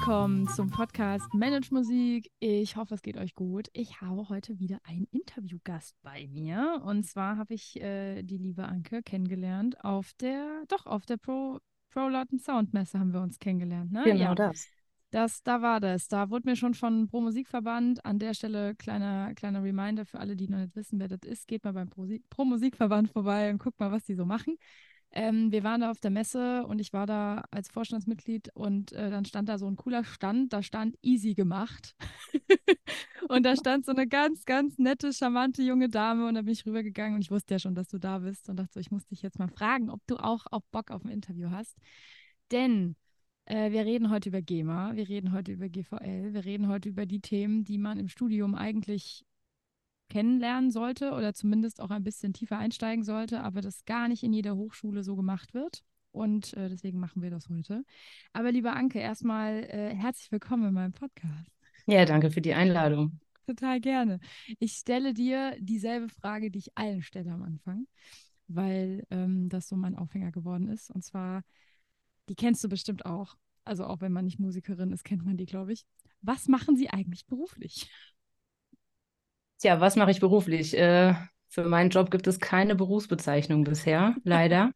willkommen zum Podcast Manage Musik. Ich hoffe, es geht euch gut. Ich habe heute wieder einen Interviewgast bei mir. Und zwar habe ich äh, die liebe Anke kennengelernt auf der, doch, auf der Pro, Pro Lauten Soundmesse haben wir uns kennengelernt. Ne? Genau ja. das. Das, da war das. Da wurde mir schon von Pro Musikverband an der Stelle kleiner, kleiner Reminder für alle, die noch nicht wissen, wer das ist. Geht mal beim Pro, Pro Musikverband vorbei und guckt mal, was die so machen. Ähm, wir waren da auf der Messe und ich war da als Vorstandsmitglied und äh, dann stand da so ein cooler Stand, da stand easy gemacht. und da stand so eine ganz, ganz nette, charmante junge Dame und da bin ich rübergegangen und ich wusste ja schon, dass du da bist und dachte so, ich muss dich jetzt mal fragen, ob du auch, auch Bock auf ein Interview hast. Denn äh, wir reden heute über GEMA, wir reden heute über GVL, wir reden heute über die Themen, die man im Studium eigentlich kennenlernen sollte oder zumindest auch ein bisschen tiefer einsteigen sollte, aber das gar nicht in jeder Hochschule so gemacht wird. Und äh, deswegen machen wir das heute. Aber lieber Anke, erstmal äh, herzlich willkommen in meinem Podcast. Ja, danke für die Einladung. Total gerne. Ich stelle dir dieselbe Frage, die ich allen stelle am Anfang, weil ähm, das so mein Aufhänger geworden ist. Und zwar, die kennst du bestimmt auch. Also auch wenn man nicht Musikerin ist, kennt man die, glaube ich. Was machen Sie eigentlich beruflich? Tja, was mache ich beruflich? Äh, für meinen Job gibt es keine Berufsbezeichnung bisher, leider.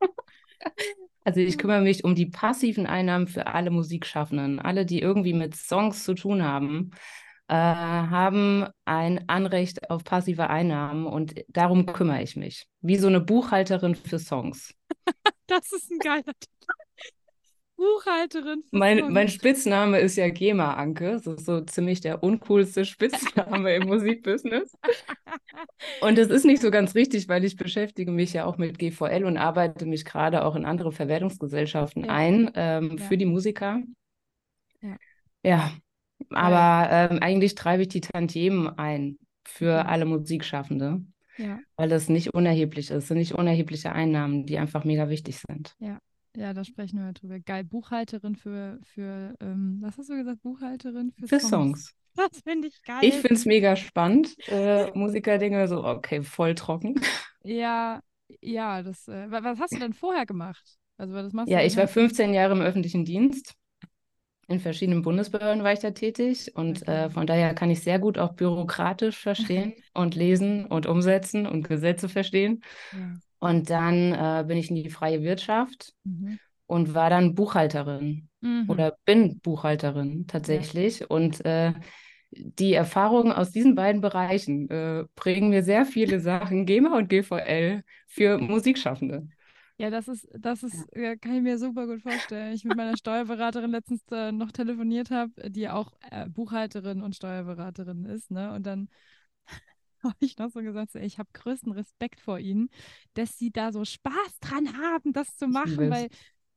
also ich kümmere mich um die passiven Einnahmen für alle Musikschaffenden. Alle, die irgendwie mit Songs zu tun haben, äh, haben ein Anrecht auf passive Einnahmen und darum kümmere ich mich. Wie so eine Buchhalterin für Songs. das ist ein geiler Titel. Buchhalterin. Mein, mein Spitzname ist ja Gema Anke. Das ist so ziemlich der uncoolste Spitzname im Musikbusiness. Und das ist nicht so ganz richtig, weil ich beschäftige mich ja auch mit GVL und arbeite mich gerade auch in andere Verwertungsgesellschaften ja. ein ähm, ja. für die Musiker. Ja, ja. aber ähm, eigentlich treibe ich die Tantiemen ein für alle Musikschaffende. Ja. Weil das nicht unerheblich ist. Das sind nicht unerhebliche Einnahmen, die einfach mega wichtig sind. Ja, ja, da sprechen wir drüber. Geil. Buchhalterin für, für ähm, was hast du gesagt? Buchhalterin für, für Songs. Songs. Das finde ich geil. Ich finde es mega spannend. Äh, Musikerdinge so, okay, voll trocken. Ja, ja, das, äh, was hast du denn vorher gemacht? Also, das machst ja, ich war 15 Jahre im öffentlichen Dienst. In verschiedenen Bundesbehörden war ich da tätig und okay. äh, von daher kann ich sehr gut auch bürokratisch verstehen und lesen und umsetzen und Gesetze verstehen. Ja. Und dann äh, bin ich in die freie Wirtschaft mhm. und war dann Buchhalterin mhm. oder bin Buchhalterin tatsächlich. Ja. Und äh, die Erfahrungen aus diesen beiden Bereichen äh, bringen mir sehr viele Sachen, GEMA und GVL, für Musikschaffende. Ja, das ist, das ist, ja. kann ich mir super gut vorstellen. Ich mit meiner Steuerberaterin letztens äh, noch telefoniert habe, die auch äh, Buchhalterin und Steuerberaterin ist, ne? Und dann habe ich noch so gesagt, so, ich habe größten Respekt vor ihnen, dass sie da so Spaß dran haben, das zu machen, weil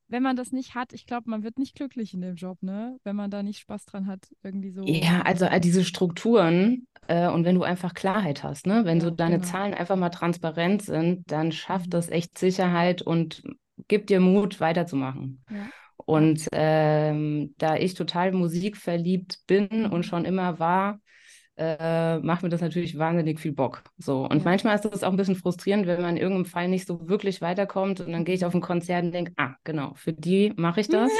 wenn man das nicht hat, ich glaube, man wird nicht glücklich in dem Job, ne? Wenn man da nicht Spaß dran hat, irgendwie so. Ja, also äh, diese Strukturen äh, und wenn du einfach Klarheit hast, ne? Wenn ja, so deine genau. Zahlen einfach mal transparent sind, dann schafft mhm. das echt Sicherheit und gibt dir Mut, weiterzumachen. Ja. Und ähm, da ich total musikverliebt bin mhm. und schon immer war, äh, macht mir das natürlich wahnsinnig viel Bock. So. Und ja. manchmal ist das auch ein bisschen frustrierend, wenn man in irgendeinem Fall nicht so wirklich weiterkommt und dann gehe ich auf ein Konzert und denke, ah, genau, für die mache ich das.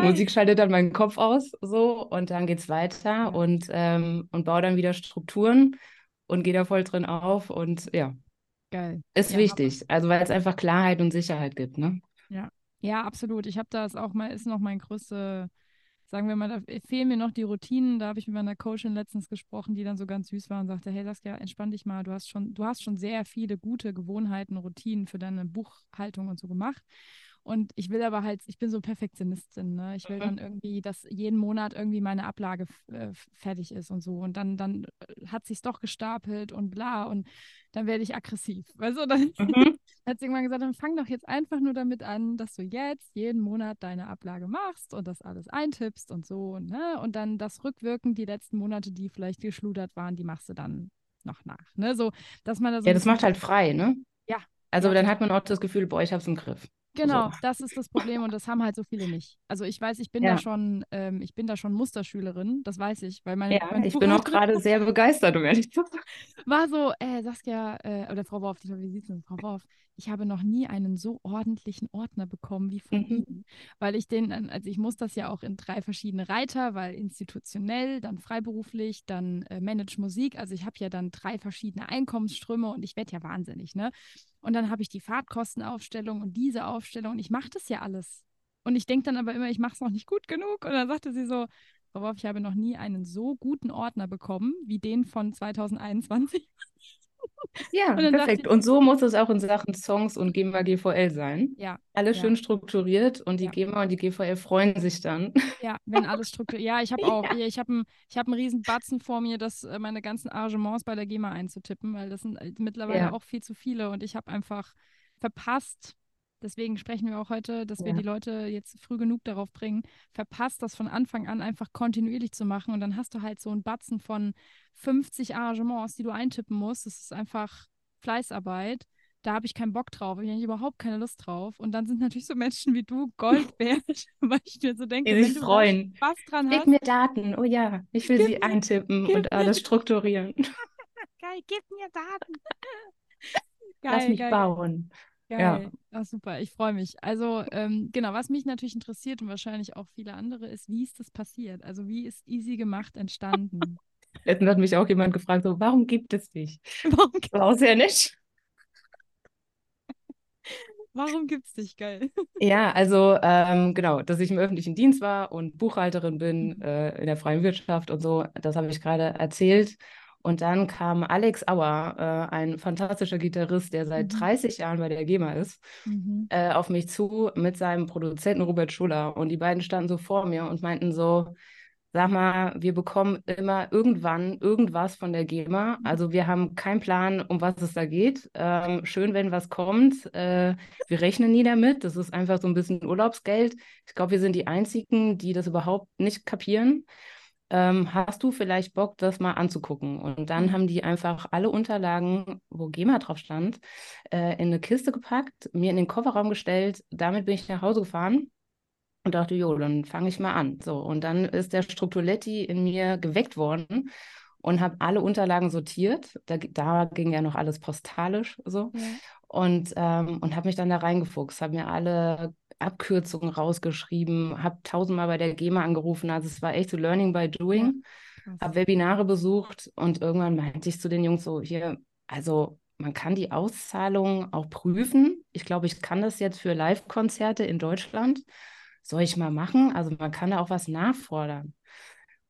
Musik schaltet dann meinen Kopf aus, so, und dann geht es weiter und, ähm, und baue dann wieder Strukturen und gehe da voll drin auf und ja. Geil. Ist ja, wichtig, also weil es einfach Klarheit und Sicherheit gibt, ne? Ja, ja, absolut. Ich habe das auch mal, ist noch mein größter sagen wir mal, da fehlen mir noch die Routinen. Da habe ich mit meiner Coachin letztens gesprochen, die dann so ganz süß war und sagte, hey Saskia, entspann dich mal, du hast schon, du hast schon sehr viele gute Gewohnheiten, Routinen für deine Buchhaltung und so gemacht. Und ich will aber halt, ich bin so Perfektionistin, ne? Ich will mhm. dann irgendwie, dass jeden Monat irgendwie meine Ablage äh, fertig ist und so. Und dann, dann äh, hat sich's doch gestapelt und bla. Und dann werde ich aggressiv. Du, dann mhm. hat sie irgendwann gesagt, dann fang doch jetzt einfach nur damit an, dass du jetzt jeden Monat deine Ablage machst und das alles eintippst und so. Ne? Und dann das rückwirkend, die letzten Monate, die vielleicht geschludert waren, die machst du dann noch nach. Ne? So, dass man da so ja, das macht halt frei, ne? Ja. Also ja, dann hat man auch das Gefühl, boah, ich hab's im Griff. Genau, So. das ist das Problem und das haben halt so viele nicht. Also ich weiß, ich bin Ja. da schon, ähm, ich bin da schon Musterschülerin, das weiß ich, weil mein, Ja, mein ich bin auch gerade sehr begeistert, um ehrlich zu sein. war so, äh, Saskia, äh, oder Frau Worf, wie sieht es Frau Worf, ich habe noch nie einen so ordentlichen Ordner bekommen wie von Mhm. Ihnen, weil ich den, also ich muss das ja auch in drei verschiedene Reiter, weil institutionell, dann freiberuflich, dann äh, Manage Musik, also ich habe ja dann drei verschiedene Einkommensströme und ich werde ja wahnsinnig, ne? Und dann habe ich die Fahrtkostenaufstellung und diese Aufstellung und ich mache das ja alles. Und ich denke dann aber immer, ich mache es noch nicht gut genug. Und dann sagte sie so, Frau Worf, ich habe noch nie einen so guten Ordner bekommen wie den von 2021. Ja, perfekt. ich- Und so muss es auch in Sachen Songs und GEMA GVL sein. Ja, Alles Ja. schön strukturiert und die Ja. GEMA und die GVL freuen sich dann. ja, wenn alles strukturiert. Ja, ich habe auch, ja. ich habe einen hab riesen Batzen vor mir, das äh, meine ganzen Arrangements bei der GEMA einzutippen, weil das sind äh, mittlerweile auch viel zu viele und ich habe einfach verpasst, deswegen sprechen wir auch heute, dass wir Ja. die Leute jetzt früh genug darauf bringen, verpasst, das von Anfang an einfach kontinuierlich zu machen und dann hast du halt so einen Batzen von 50 Arrangements, die du eintippen musst. Das ist einfach Fleißarbeit. Da habe ich keinen Bock drauf, ich habe überhaupt keine Lust drauf. Und dann sind natürlich so Menschen wie du Gold wert, weil ich mir so denke, Die wenn sich du freuen. Spaß dran Gib hast, mir Daten. Oh ja, ich will Gib sie mir- eintippen gib und alles strukturieren. geil, gib mir Daten. Lass Geil, mich geil, bauen. Geil. Ja. Ach, super, ich freue mich. Also, ähm, genau, was mich natürlich interessiert und wahrscheinlich auch viele andere ist, wie ist das passiert? Also, wie ist Easy gemacht entstanden? Letztens hat mich auch jemand gefragt, so, warum gibt es dich? Warum, War auch sehr nett. warum gibt's dich, geil? Ja, also ähm, genau, dass ich im öffentlichen Dienst war und Buchhalterin bin Mhm. äh, in der freien Wirtschaft und so, das habe ich gerade erzählt. Und dann kam Alex Auer, äh, ein fantastischer Gitarrist, der seit Mhm. 30 Jahren bei der GEMA ist, Mhm. äh, auf mich zu mit seinem Produzenten Robert Schuller. Und die beiden standen so vor mir und meinten so, sag mal, wir bekommen immer irgendwann irgendwas von der GEMA. Also wir haben keinen Plan, um was es da geht. Ähm, schön, wenn was kommt. Äh, wir rechnen nie damit. Das ist einfach so ein bisschen Urlaubsgeld. Ich glaube, wir sind die Einzigen, die das überhaupt nicht kapieren. Ähm, hast du vielleicht Bock, das mal anzugucken? Und dann Mhm. haben die einfach alle Unterlagen, wo GEMA drauf stand, äh, in eine Kiste gepackt, mir in den Kofferraum gestellt. Damit bin ich nach Hause gefahren und dachte, jo, dann fange ich mal an. So, und dann ist der Strukturetti in mir geweckt worden und habe alle Unterlagen sortiert. Da, da ging ja noch alles postalisch so. Ja. Und, ähm, und habe mich dann da reingefuchst, habe mir alle Abkürzungen rausgeschrieben, habe tausendmal bei der GEMA angerufen. Also es war echt so Learning by Doing. Habe Webinare besucht und irgendwann meinte ich zu den Jungs so, hier, also man kann die Auszahlung auch prüfen. Ich glaube, ich kann das jetzt für Live-Konzerte in Deutschland. Soll ich mal machen? Also man kann da auch was nachfordern.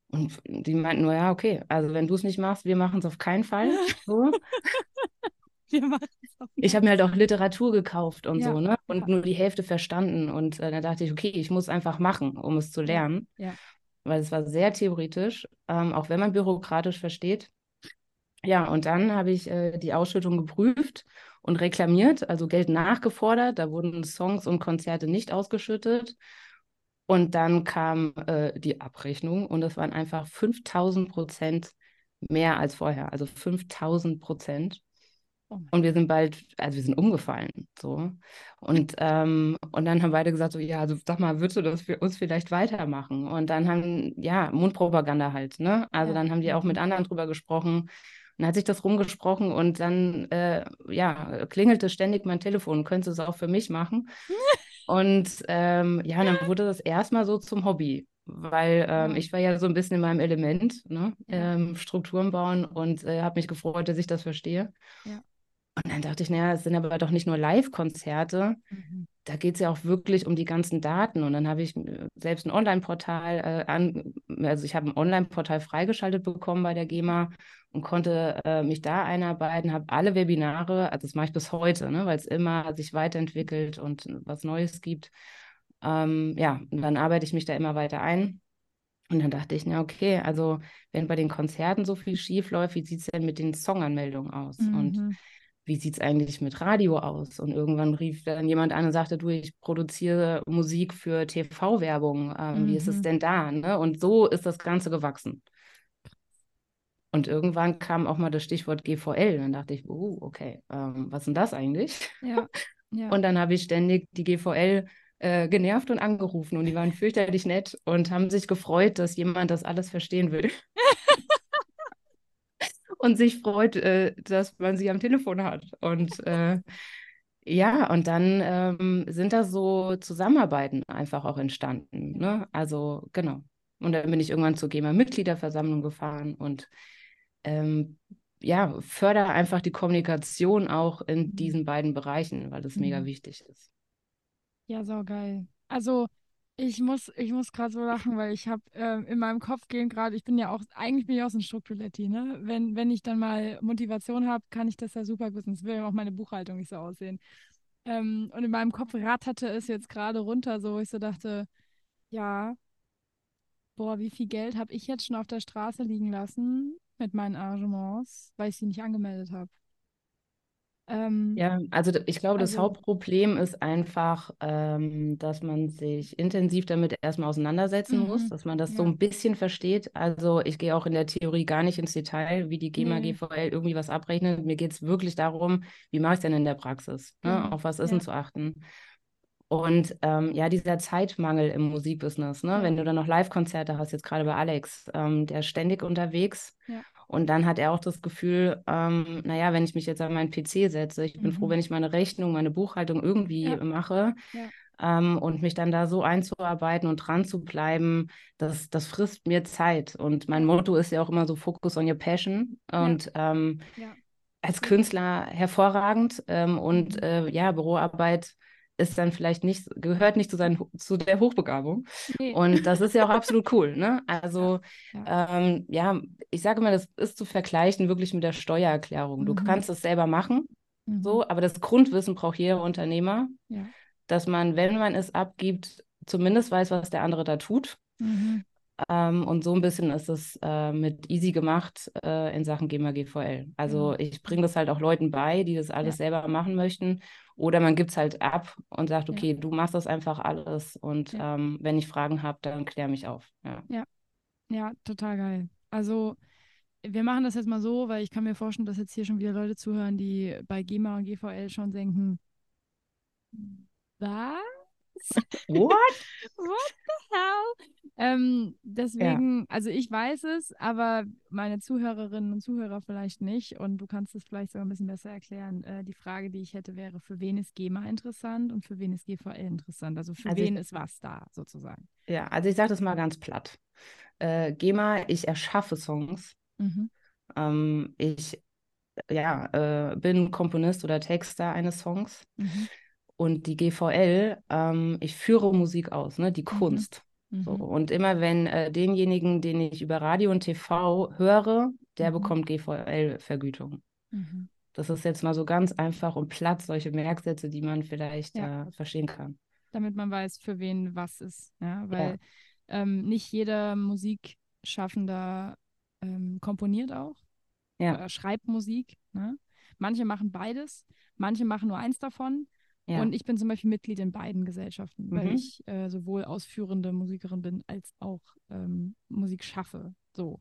Und die meinten nur, ja, okay, also wenn du es nicht machst, wir machen es auf keinen Fall. So. Es Ich habe mir halt auch Literatur gekauft und Ja, so, ne? Und ja. nur die Hälfte verstanden. Und äh, dann dachte ich, okay, ich muss einfach machen, um es zu lernen. ja. Weil es war sehr theoretisch, ähm, auch wenn man bürokratisch versteht. Ja, und dann habe ich äh, die Ausschüttung geprüft und reklamiert, also Geld nachgefordert. Da wurden Songs und Konzerte nicht ausgeschüttet. Und dann kam äh, die Abrechnung und das waren einfach 5000 Prozent mehr als vorher. Also 5000 Prozent. Oh Und wir sind bald, also wir sind umgefallen, so. Und, ähm, und dann haben beide gesagt, so, ja, also sag mal, würdest du das für uns vielleicht weitermachen? Und dann haben, ja, Mundpropaganda halt, ne? Also Ja, dann haben die auch mit mhm. anderen drüber gesprochen. Und dann hat sich das rumgesprochen und dann, äh, ja, klingelte ständig mein Telefon. Könntest du es auch für mich machen? Und ähm, ja, und dann wurde das erstmal so zum Hobby, weil ähm, ich war ja so ein bisschen in meinem Element, ne? Ähm, Strukturen bauen und äh, habe mich gefreut, dass ich das verstehe. Ja. Und dann dachte ich, naja, es sind aber doch nicht nur Live-Konzerte, Mhm. da geht es ja auch wirklich um die ganzen Daten. Und dann habe ich äh, selbst ein Online-Portal äh, an, also ich habe ein Online-Portal freigeschaltet bekommen bei der GEMA und konnte äh, mich da einarbeiten, habe alle Webinare, also das mache ich bis heute, ne, weil es immer sich weiterentwickelt und was Neues gibt. Ähm, ja, und dann arbeite ich mich da immer weiter ein. Und dann dachte ich, na okay, also wenn bei den Konzerten so viel schief läuft, wie sieht es denn mit den Songanmeldungen aus? Und Mhm. Wie sieht es eigentlich mit Radio aus? Und irgendwann rief dann jemand an und sagte, du, ich produziere Musik für TV-Werbung. Ähm, Wie ist es Mhm. denn da? Ne? Und so ist das Ganze gewachsen. Und irgendwann kam auch mal das Stichwort GVL. Dann dachte ich, oh, okay, ähm, was ist denn das eigentlich? Ja. Ja. Und dann habe ich ständig die GVL äh, genervt und angerufen und die waren fürchterlich nett und haben sich gefreut, dass jemand das alles verstehen will. und sich freut, äh, dass man sie am Telefon hat. Und äh, ja, und dann ähm, sind da so Zusammenarbeiten einfach auch entstanden. Ne? Also genau. Und dann bin ich irgendwann zur GEMA-Mitgliederversammlung gefahren und ähm, ja, fördere einfach die Kommunikation auch in Mhm. diesen beiden Bereichen, weil das mega Mhm. wichtig ist. Ja, saugeil. Also ich muss, ich muss gerade so lachen, weil ich habe ähm, in meinem Kopf gehen gerade, ich bin ja auch, eigentlich bin ich auch so ein Strukturetti, ne? Wenn, wenn ich dann mal Motivation habe, kann ich das ja super gut. Sonst will ja auch meine Buchhaltung nicht so aussehen. Ähm, und in meinem Kopf ratterte es jetzt gerade runter, so wo ich so dachte, ja, boah, wie viel Geld habe ich jetzt schon auf der Straße liegen lassen mit meinen Arrangements, weil ich sie nicht angemeldet habe. Ähm, Ja, also ich glaube, das also, Hauptproblem ist einfach, ähm, dass man sich intensiv damit erstmal auseinandersetzen muss, mhm, dass man das so ja, ein bisschen versteht. Also ich gehe auch in der Theorie gar nicht ins Detail, wie die GEMA, nee, GVL irgendwie was abrechnet. Mir geht es wirklich darum, wie mache ich es denn in der Praxis? Ne? genau, Auf was ist denn ja, zu achten? Und ähm, ja, dieser Zeitmangel im Musikbusiness, ne? ja, Wenn du dann noch Live-Konzerte hast, jetzt gerade bei Alex, ähm, der ist ständig unterwegs. ja, Und dann hat er auch das Gefühl, ähm, naja, wenn ich mich jetzt an meinen PC setze, ich bin froh, mhm, wenn ich meine Rechnung, meine Buchhaltung irgendwie ja, mache ja, ähm, und mich dann da so einzuarbeiten und dran zu bleiben, das, das frisst mir Zeit. Und mein Motto ist ja auch immer so Focus on your passion. ja, Und ähm, ja, als ja, Künstler hervorragend ähm, und mhm, äh, ja, Büroarbeit ist dann vielleicht nicht, gehört nicht zu, seinen, zu der Hochbegabung. nee, Und das ist ja auch absolut cool. Ne? Also ja, ähm, ja, ich sage immer, das ist zu vergleichen wirklich mit der Steuererklärung. Du mhm, kannst es selber machen, mhm, so, aber das Grundwissen braucht jeder Unternehmer, ja, dass man, wenn man es abgibt, zumindest weiß, was der andere da tut. mhm, Ähm, und so ein bisschen ist es äh, mit easy gemacht äh, in Sachen GEMA GVL. Also genau, ich ja, bringe das halt auch Leuten bei, die das ja, alles selber machen möchten. Oder man gibt es halt ab und sagt, ja, okay, du machst das einfach alles und ja, ähm, wenn ich Fragen habe, dann klär mich auf. Ja. ja, ja, total geil. Also wir machen das jetzt mal so, weil ich kann mir vorstellen, dass jetzt hier schon wieder Leute zuhören, die bei GEMA und GVL schon denken, was? What? What the hell? Ähm, Ja, deswegen, also ich weiß es, aber meine Zuhörerinnen und Zuhörer vielleicht nicht. Und du kannst es vielleicht sogar ein bisschen besser erklären. Äh, die Frage, die ich hätte, wäre, für wen ist GEMA interessant und für wen ist GVL interessant? Also für also ich, wen ist was da sozusagen? ja, also ich sage das mal ganz platt. Äh, GEMA, ich erschaffe Songs. Mhm. Ähm, ich ja, äh, bin Komponist oder Texter eines Songs. Mhm. Und die GVL, ähm, ich führe Musik aus, ne, die Mhm. Kunst. So, Mhm. und immer wenn äh, denjenigen, den ich über Radio und TV höre, der Mhm. bekommt GVL-Vergütung. Mhm. Das ist jetzt mal so ganz einfach und platt, solche Merksätze, die man vielleicht Ja, äh, verstehen kann. damit man weiß, für wen was ist. Ja, Ja, weil ähm, nicht jeder Musikschaffender ähm, komponiert auch. ja, oder schreibt Musik. Ne? Manche machen beides, manche machen nur eins davon. Ja. Und ich bin zum Beispiel Mitglied in beiden Gesellschaften, weil Mhm. ich äh, sowohl ausführende Musikerin bin als auch ähm, Musik schaffe. So.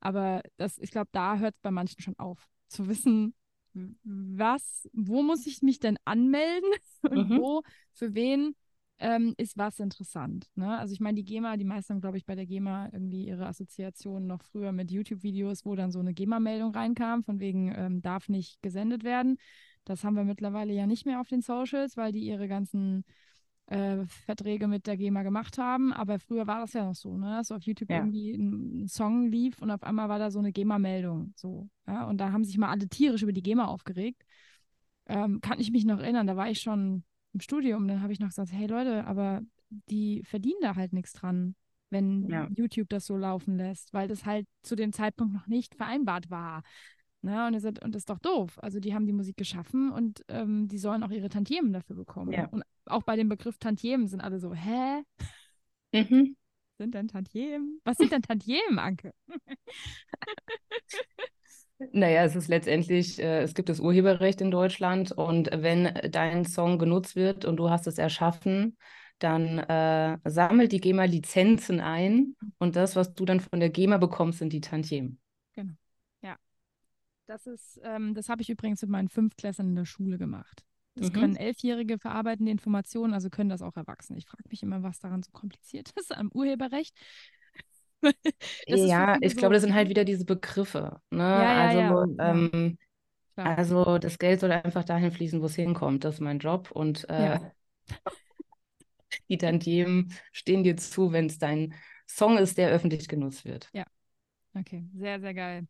Aber das, ich glaube, da hört es bei manchen schon auf, zu wissen, was, wo muss ich mich denn anmelden und Mhm. wo, für wen ähm, ist was interessant. Ne? Also ich meine, die GEMA, die meisten haben, glaube ich, bei der GEMA irgendwie ihre Assoziation noch früher mit YouTube-Videos, wo dann so eine GEMA-Meldung reinkam, von wegen ähm, darf nicht gesendet werden. Das haben wir mittlerweile ja nicht mehr auf den Socials, weil die ihre ganzen äh, Verträge mit der GEMA gemacht haben. Aber früher war das ja noch so, ne? dass auf YouTube Ja, irgendwie ein, Song lief und auf einmal war da so eine GEMA-Meldung. So, ja? Und da haben sich mal alle tierisch über die GEMA aufgeregt. Ähm, kann ich mich noch erinnern, da war ich schon im Studium, dann habe ich noch gesagt, hey Leute, aber die verdienen da halt nichts dran, wenn ja, YouTube das so laufen lässt, weil das halt zu dem Zeitpunkt noch nicht vereinbart war. Ne? Und, seid, und das ist doch doof. Also die haben die Musik geschaffen und ähm, die sollen auch ihre Tantiemen dafür bekommen. ja. Und auch bei dem Begriff Tantiemen sind alle so, hä? Mhm. Sind denn Tantiemen? Was sind denn Tantiemen, Anke? Naja, es ist letztendlich, äh, es gibt das Urheberrecht in Deutschland und wenn dein Song genutzt wird und du hast es erschaffen, dann äh, sammelt die GEMA Lizenzen ein und das, was du dann von der GEMA bekommst, sind die Tantiemen. Das ist, ähm, das habe ich übrigens mit meinen Fünftklässlern in der Schule gemacht. Das mhm. können Elfjährige verarbeiten, die Informationen, also können das auch Erwachsene. Ich frage mich immer, was daran so kompliziert ist am Urheberrecht. ja, ich so glaube, das sind halt wieder diese Begriffe. Ne? Ja, ja, also, ja. Ähm, also das Geld soll einfach dahin fließen, wo es hinkommt. Das ist mein Job. Und äh, die Tantiemen stehen dir zu, wenn es dein Song ist, der öffentlich genutzt wird. Ja. Okay, sehr, sehr geil.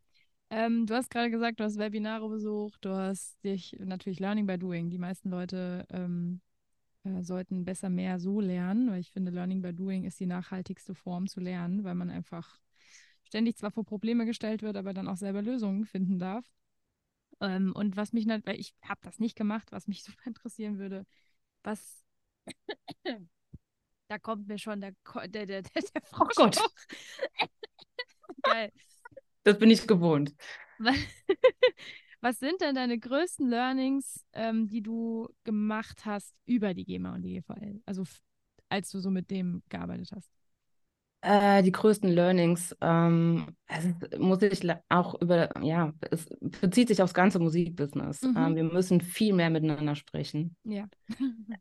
Ähm, du hast gerade gesagt, du hast Webinare besucht, du hast dich natürlich Learning by Doing. Die meisten Leute ähm, äh, sollten besser mehr so lernen, weil ich finde, Learning by Doing ist die nachhaltigste Form zu lernen, weil man einfach ständig zwar vor Probleme gestellt wird, aber dann auch selber Lösungen finden darf. Ähm, und was mich, weil ich habe das nicht gemacht, was mich super interessieren würde, was da kommt mir schon der, der, der, der, der Frau. Oh Gott. Geil. Das bin ich gewohnt. Was sind denn deine größten Learnings, ähm, die du gemacht hast über die GEMA und die GVL? Also als du so mit dem gearbeitet hast? Äh, die größten Learnings, ähm, also muss ich auch über, ja, es bezieht sich aufs ganze Musikbusiness. Mhm. Ähm, wir müssen viel mehr miteinander sprechen. Ja.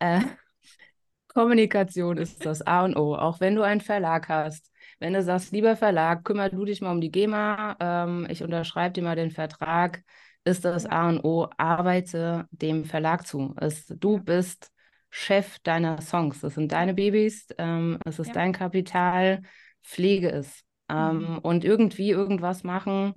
äh, Kommunikation ist das A und O. Auch wenn du einen Verlag hast, wenn du sagst, lieber Verlag, kümmere du dich mal um die GEMA, ähm, ich unterschreibe dir mal den Vertrag, ist das A und O, arbeite dem Verlag zu. Es, du bist Chef deiner Songs. Das sind deine Babys, ähm, es ist ja. dein Kapital, pflege es. Ähm, mhm. Und irgendwie irgendwas machen,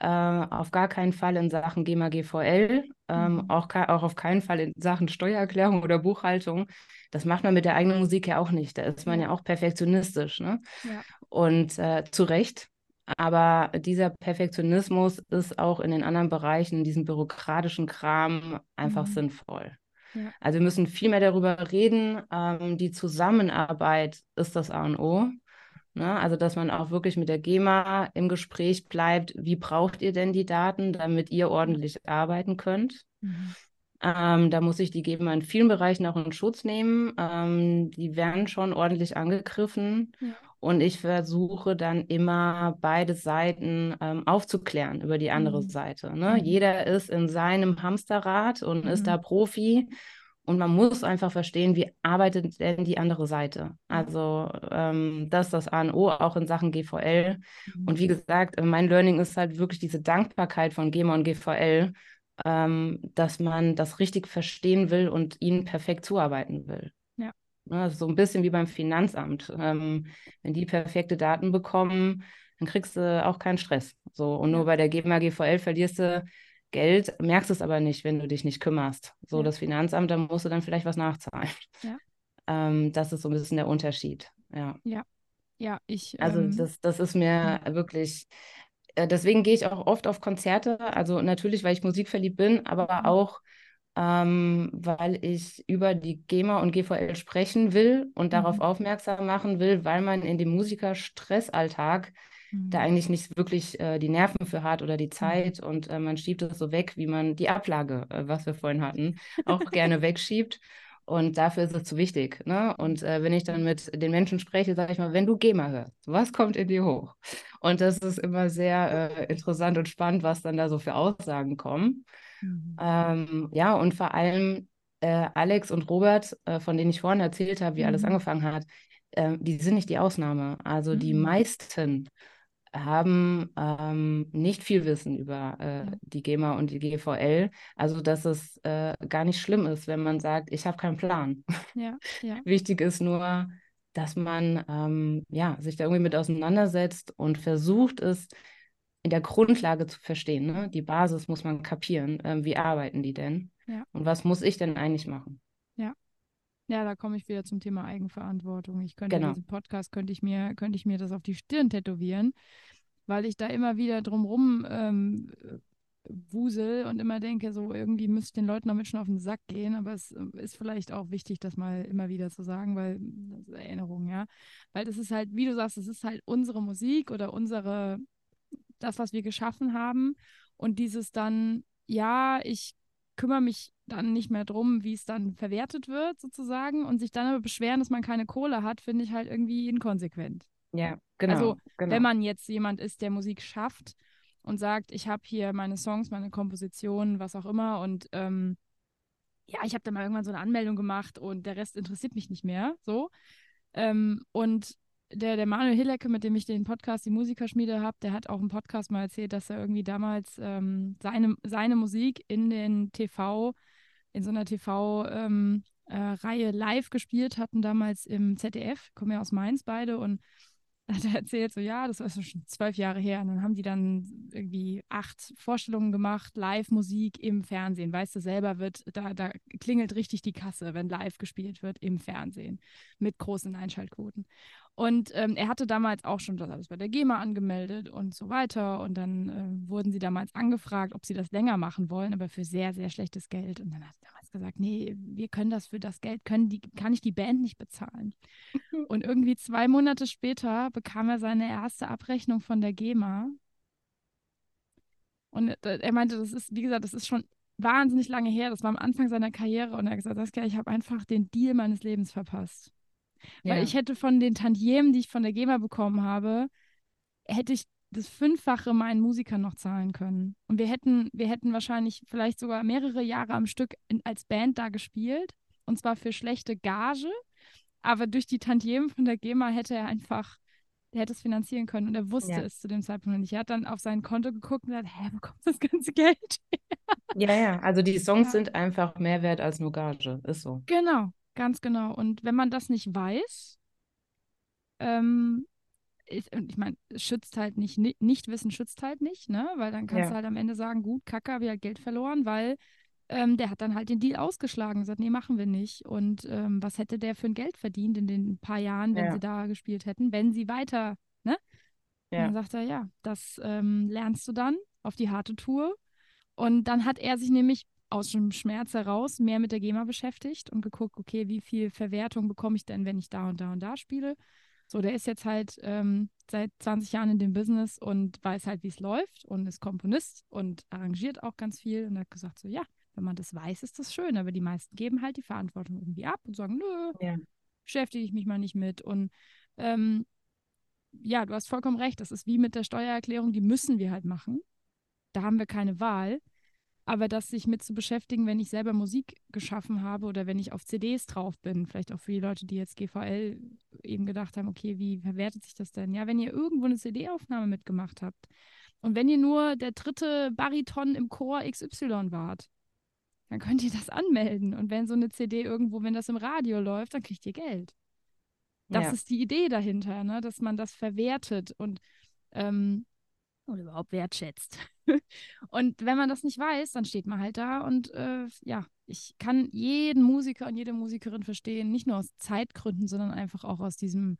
äh, auf gar keinen Fall in Sachen GEMA GVL, ähm, mhm. auch, auch auf keinen Fall in Sachen Steuererklärung oder Buchhaltung. Das macht man mit der eigenen Musik ja auch nicht. Da ist man ja, ja auch perfektionistisch. Ne? Ja. Und äh, zu Recht. Aber dieser Perfektionismus ist auch in den anderen Bereichen, in diesem bürokratischen Kram, einfach mhm. sinnvoll. Ja. Also wir müssen viel mehr darüber reden. Ähm, die Zusammenarbeit ist das A und O. Ne? Also, dass man auch wirklich mit der GEMA im Gespräch bleibt. Wie braucht ihr denn die Daten, damit ihr ordentlich arbeiten könnt? Mhm. Ähm, da muss sich die GEMA in vielen Bereichen auch in Schutz nehmen. Ähm, die werden schon ordentlich angegriffen. Ja. Und ich versuche dann immer beide Seiten ähm, aufzuklären über die andere mhm. Seite. Ne? Mhm. Jeder ist in seinem Hamsterrad und ist da mhm. Profi. Und man muss einfach verstehen, wie arbeitet denn die andere Seite. Also ähm, das ist das A und O, auch in Sachen GVL. Mhm. Und wie gesagt, mein Learning ist halt wirklich diese Dankbarkeit von GEMA und GVL, ähm, dass man das richtig verstehen will und ihnen perfekt zuarbeiten will. Ja. Also so ein bisschen wie beim Finanzamt. Ähm, wenn die perfekte Daten bekommen, dann kriegst du auch keinen Stress. So, und nur bei der GEMA GVL verlierst du Geld, merkst es aber nicht, wenn du dich nicht kümmerst. So, ja. das Finanzamt, da musst du dann vielleicht was nachzahlen. Ja. Ähm, das ist so ein bisschen der Unterschied. Ja. Ja, ja ich. Also, ähm, das, das ist mir ja. wirklich. Äh, deswegen gehe ich auch oft auf Konzerte. Also, natürlich, weil ich musikverliebt bin, aber mhm. auch, ähm, weil ich über die GEMA und GVL sprechen will und darauf mhm. aufmerksam machen will, weil man in dem Musikerstressalltag da mhm. eigentlich nicht wirklich äh, die Nerven für hat oder die mhm. Zeit und äh, man schiebt es so weg, wie man die Ablage, äh, was wir vorhin hatten, auch gerne wegschiebt. Und dafür ist es zu wichtig. Ne? Und äh, wenn ich dann mit den Menschen spreche, sage ich mal, wenn du GEMA hörst, was kommt in dir hoch? Und das ist immer sehr äh, interessant und spannend, was dann da so für Aussagen kommen. Mhm. Ähm, ja, und vor allem äh, Alex und Robert, von denen ich vorhin erzählt habe, wie mhm. alles angefangen hat, die sind nicht die Ausnahme. Also mhm. die meisten haben ähm, nicht viel Wissen über äh, die GEMA und die GVL. Also, dass es äh, gar nicht schlimm ist, wenn man sagt, ich habe keinen Plan. Ja, ja. Wichtig ist nur, dass man ähm, ja, sich da irgendwie mit auseinandersetzt und versucht es in der Grundlage zu verstehen. Ne? Die Basis muss man kapieren. Ähm, wie arbeiten die denn? Ja. Und was muss ich denn eigentlich machen? Ja. Da komme ich wieder zum Thema Eigenverantwortung. Ich könnte genau. diesen Podcast, könnte ich mir, könnte ich mir das auf die Stirn tätowieren, weil ich da immer wieder drumrum ähm, wusel und immer denke, so irgendwie müsste ich den Leuten damit schon auf den Sack gehen, aber es äh, ist vielleicht auch wichtig, das mal immer wieder zu sagen, weil das ist Erinnerung, ja. Weil das ist halt, wie du sagst, es ist halt unsere Musik oder unsere, das, was wir geschaffen haben. Und dieses dann, ja, ich kümmere mich dann nicht mehr drum, wie es dann verwertet wird, sozusagen, und sich dann aber beschweren, dass man keine Kohle hat, finde ich halt irgendwie inkonsequent. Ja, genau. Also, genau. wenn man jetzt jemand ist, der Musik schafft und sagt, ich habe hier meine Songs, meine Kompositionen, was auch immer, und ähm, ja, ich habe da mal irgendwann so eine Anmeldung gemacht und der Rest interessiert mich nicht mehr. So. Ähm, und der, der Manuel Hillecke, mit dem ich den Podcast Die Musikerschmiede habe, der hat auch im Podcast mal erzählt, dass er irgendwie damals ähm, seine, seine Musik in den TV, in so einer TV-Reihe ähm, äh, live gespielt hatten, damals im ZDF, kommen ja aus Mainz beide und hat er erzählt, so ja, das war schon zwölf Jahre her. Und dann haben die dann irgendwie acht Vorstellungen gemacht, Live-Musik im Fernsehen. Weißt du, selber wird, da, da klingelt richtig die Kasse, wenn live gespielt wird im Fernsehen mit großen Einschaltquoten. Und ähm, er hatte damals auch schon das alles bei der GEMA angemeldet und so weiter. Und dann äh, wurden sie damals angefragt, ob sie das länger machen wollen, aber für sehr, sehr schlechtes Geld. Und dann hat er damals gesagt, nee, wir können das für das Geld, können die, kann ich die Band nicht bezahlen. und irgendwie zwei Monate später bekam er seine erste Abrechnung von der GEMA. Und äh, er meinte, das ist, wie gesagt, das ist schon wahnsinnig lange her. Das war am Anfang seiner Karriere. Und er hat gesagt, Saskia, ich habe einfach den Deal meines Lebens verpasst. Weil ich hätte von den Tantiemen, die ich von der GEMA bekommen habe, hätte ich das Fünffache meinen Musikern noch zahlen können. Und wir hätten, wir hätten wahrscheinlich vielleicht sogar mehrere Jahre am Stück in, als Band da gespielt. Und zwar für schlechte Gage. Aber durch die Tantiemen von der GEMA hätte er einfach, er hätte es finanzieren können. Und er wusste ja. es zu dem Zeitpunkt nicht. Er hat dann auf sein Konto geguckt und gesagt, hä, wo kommt das ganze Geld her? Ja, ja, also die Songs ja. sind einfach mehr wert als nur Gage. Ist so. Genau, Ganz genau. Und wenn man das nicht weiß, ähm, und ich meine, schützt halt nicht, nicht wissen schützt halt nicht, ne? Weil dann kannst ja. du halt am Ende sagen, gut, Kacke, habe ich halt Geld verloren, weil ähm, der hat dann halt den Deal ausgeschlagen, gesagt, nee, machen wir nicht. Und ähm, was hätte der für ein Geld verdient in den paar Jahren, wenn ja. sie da gespielt hätten, wenn sie weiter, ne? Ja. Und dann sagt er, ja, das ähm, lernst du dann auf die harte Tour. Und dann hat er sich nämlich aus dem Schmerz heraus mehr mit der GEMA beschäftigt und geguckt, okay, wie viel Verwertung bekomme ich denn, wenn ich da und da und da spiele. So, der ist jetzt halt ähm, seit 20 Jahren in dem Business und weiß halt, wie es läuft und ist Komponist und arrangiert auch ganz viel und hat gesagt, so ja, wenn man das weiß, ist das schön, aber die meisten geben halt die Verantwortung irgendwie ab und sagen, nö, ja. beschäftige ich mich mal nicht mit und ähm, ja, du hast vollkommen recht, das ist wie mit der Steuererklärung, die müssen wir halt machen. Da haben wir keine Wahl. Aber das sich mit zu beschäftigen, wenn ich selber Musik geschaffen habe oder wenn ich auf CDs drauf bin, vielleicht auch für die Leute, die jetzt GVL eben gedacht haben, okay, wie verwertet sich das denn? Ja, wenn ihr irgendwo eine CD-Aufnahme mitgemacht habt und wenn ihr nur der dritte Bariton im Chor XY wart, dann könnt ihr das anmelden. Und wenn so eine CD irgendwo, wenn das im Radio läuft, dann kriegt ihr Geld. Das ja. ist die Idee dahinter, ne? dass man das verwertet und ähm, oder überhaupt wertschätzt. und wenn man das nicht weiß, dann steht man halt da und äh, ja, ich kann jeden Musiker und jede Musikerin verstehen, nicht nur aus Zeitgründen, sondern einfach auch aus diesem,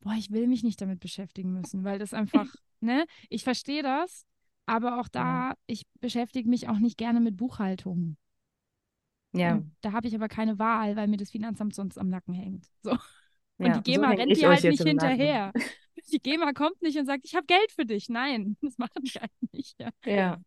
boah, ich will mich nicht damit beschäftigen müssen, weil das einfach, ne, ich verstehe das, aber auch da, ja. ich beschäftige mich auch nicht gerne mit Buchhaltung. Ja. Und da habe ich aber keine Wahl, weil mir das Finanzamt sonst am Nacken hängt. So. Und ja, die GEMA so rennt dir halt nicht hinterher. Die GEMA kommt nicht und sagt, ich habe Geld für dich. Nein, das machen die halt nicht. Ja, ja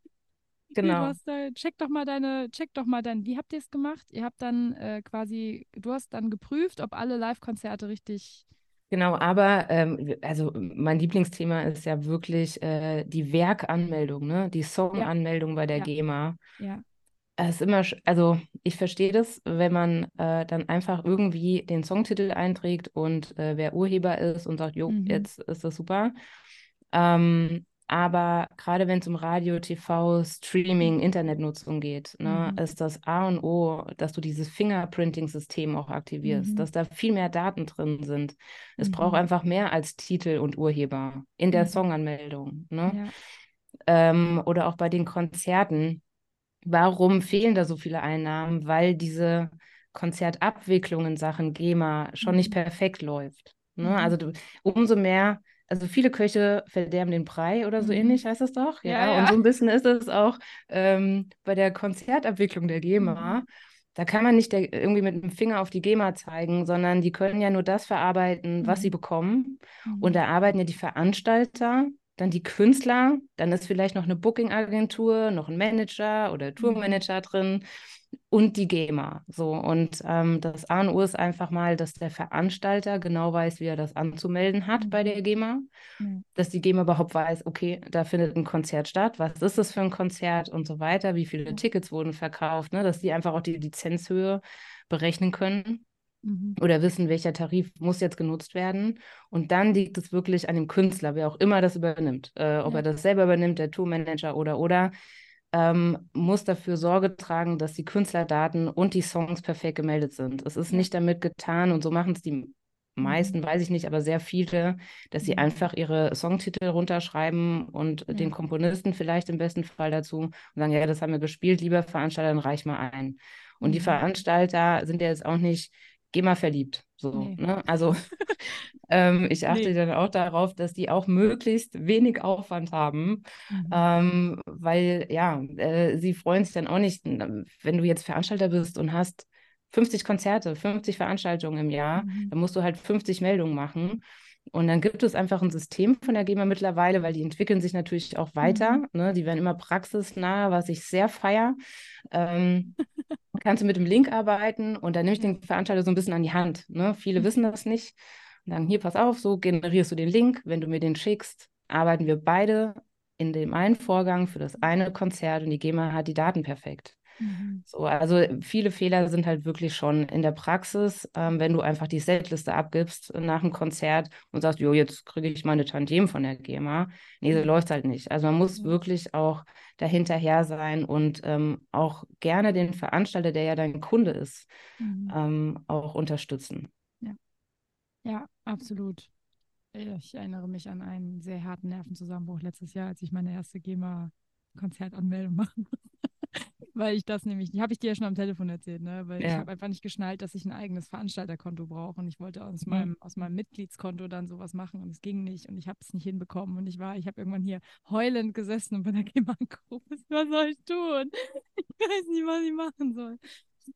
genau. Da, check doch mal deine, check doch mal dein, wie habt ihr es gemacht? Ihr habt dann äh, quasi, du hast dann geprüft, ob alle Live-Konzerte richtig Genau, aber ähm, also mein Lieblingsthema ist ja wirklich äh, die Werkanmeldung, ne? Die Songanmeldung ja. bei der ja. GEMA. Ja. Es ist immer, also ich verstehe das, wenn man äh, dann einfach irgendwie den Songtitel einträgt und äh, wer Urheber ist und sagt, jo, mhm. jetzt ist das super. Ähm, aber gerade wenn es um Radio, TV, Streaming, mhm. Internetnutzung geht, ne, mhm. ist das A und O, dass du dieses Fingerprinting-System auch aktivierst, mhm. dass da viel mehr Daten drin sind. Es braucht mhm. einfach mehr als Titel und Urheber in der. Songanmeldung. Ne? Ja. Ähm, oder auch bei den Konzerten Warum fehlen da so viele Einnahmen? Weil diese Konzertabwicklung in Sachen GEMA schon nicht mhm. perfekt läuft. Ne? Mhm. Also du, umso mehr, also viele Köche verderben den Brei oder so mhm. ähnlich heißt das doch. Ja? ja, ja. Und so ein bisschen ist es auch ähm, bei der Konzertabwicklung der GEMA. Mhm. Da kann man nicht der, irgendwie mit dem Finger auf die GEMA zeigen, sondern die können ja nur das verarbeiten, was sie mhm. bekommen. Und da arbeiten ja die Veranstalter dann die Künstler, dann ist vielleicht noch eine Booking-Agentur, noch ein Manager oder Tourmanager mhm. drin. und die GEMA. So, und ähm, das A und O ist einfach mal, dass der Veranstalter genau weiß, wie er das anzumelden hat mhm. bei der GEMA. Mhm. Dass die GEMA überhaupt weiß, okay, da findet ein Konzert statt, was ist das für ein Konzert und so weiter, wie viele mhm. Tickets wurden verkauft, ne? dass die einfach auch die Lizenzhöhe berechnen können. Mhm. Oder wissen, welcher Tarif muss jetzt genutzt werden. Und dann liegt es wirklich an dem Künstler, wer auch immer das übernimmt. Äh, ob ja. er das selber übernimmt, der Tourmanager oder oder ähm, muss dafür Sorge tragen, dass die Künstlerdaten und die Songs perfekt gemeldet sind. Es ist nicht damit getan und so machen es die meisten, mhm. weiß ich nicht, aber sehr viele, dass sie mhm. einfach ihre Songtitel runterschreiben und ja. den Komponisten vielleicht im besten Fall dazu und sagen, ja, das haben wir gespielt, lieber Veranstalter, dann reich mal ein. Und mhm. die Veranstalter sind ja jetzt auch nicht GEMA verliebt. So, nee. ne? Also ähm, ich achte nee. dann auch darauf, dass die auch möglichst wenig Aufwand haben, mhm. ähm, weil ja, äh, sie freuen sich dann auch nicht, wenn du jetzt Veranstalter bist und hast 50 Konzerte, 50 Veranstaltungen im Jahr, mhm. dann musst du halt 50 Meldungen machen. Und dann gibt es einfach ein System von der GEMA mittlerweile, weil die entwickeln sich natürlich auch weiter. Mhm. Ne? Die werden immer praxisnah, was ich sehr feiere. Ähm, kannst du mit dem Link arbeiten und dann nehme ich den Veranstalter so ein bisschen an die Hand. Ne? Viele mhm. wissen das nicht. Und sagen, hier, pass auf, so generierst du den Link. Wenn du mir den schickst, arbeiten wir beide in dem einen Vorgang für das eine Konzert und die GEMA hat die Daten perfekt. Mhm. So, also viele Fehler sind halt wirklich schon in der Praxis, ähm, wenn du einfach die Setliste abgibst nach dem Konzert und sagst, jo, jetzt kriege ich meine Tantiem von der GEMA. Nee, so läuft halt nicht. Also man muss wirklich auch dahinterher sein und ähm, auch gerne den Veranstalter, der ja dein Kunde ist, mhm. ähm, auch unterstützen. Ja. ja, absolut. Ich erinnere mich an einen sehr harten Nervenzusammenbruch letztes Jahr, als ich meine erste GEMA-Konzertanmeldung machen musste weil ich das nämlich, die habe ich dir ja schon am Telefon erzählt, ne? Weil ja. ich habe einfach nicht geschnallt, dass ich ein eigenes Veranstalterkonto brauche und ich wollte aus mhm. meinem, aus meinem Mitgliedskonto dann sowas machen und es ging nicht und ich habe es nicht hinbekommen und ich war, ich habe irgendwann hier heulend gesessen und bei der GEMA angerufen, was soll ich tun? Ich weiß nicht, was ich machen soll.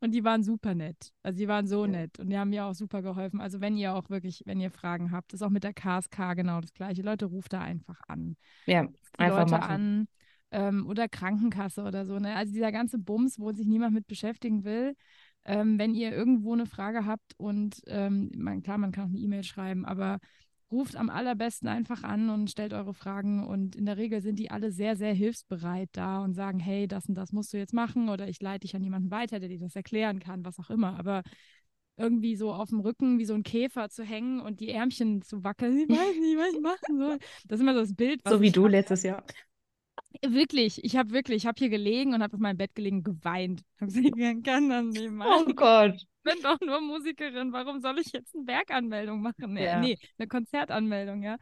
Und die waren super nett. Also die waren so nett und die haben mir auch super geholfen. Also wenn ihr auch wirklich, wenn ihr Fragen habt, ist auch mit der KSK genau das gleiche. Leute, ruft da einfach an. Ja, einfach Leute machen. an ähm, oder Krankenkasse oder so. Ne? Also dieser ganze Bums, wo sich niemand mit beschäftigen will. Ähm, wenn ihr irgendwo eine Frage habt und ähm, man, klar, man kann auch eine E-Mail schreiben, aber ruft am allerbesten einfach an und stellt eure Fragen und in der Regel sind die alle sehr, sehr hilfsbereit da und sagen, hey, das und das musst du jetzt machen oder ich leite dich an jemanden weiter, der dir das erklären kann, was auch immer. Aber irgendwie so auf dem Rücken wie so ein Käfer zu hängen und die Ärmchen zu wackeln. Ich weiß nicht, was ich machen soll. Das ist immer so das Bild. so wie du letztes Jahr. Wirklich, ich habe wirklich, ich habe hier gelegen und habe auf meinem Bett gelegen geweint. Hab gesagt, kann das nicht machen. Oh Gott. Ich bin doch nur Musikerin. Warum soll ich jetzt eine Werkanmeldung machen? Ja. Nee, eine Konzertanmeldung, ja.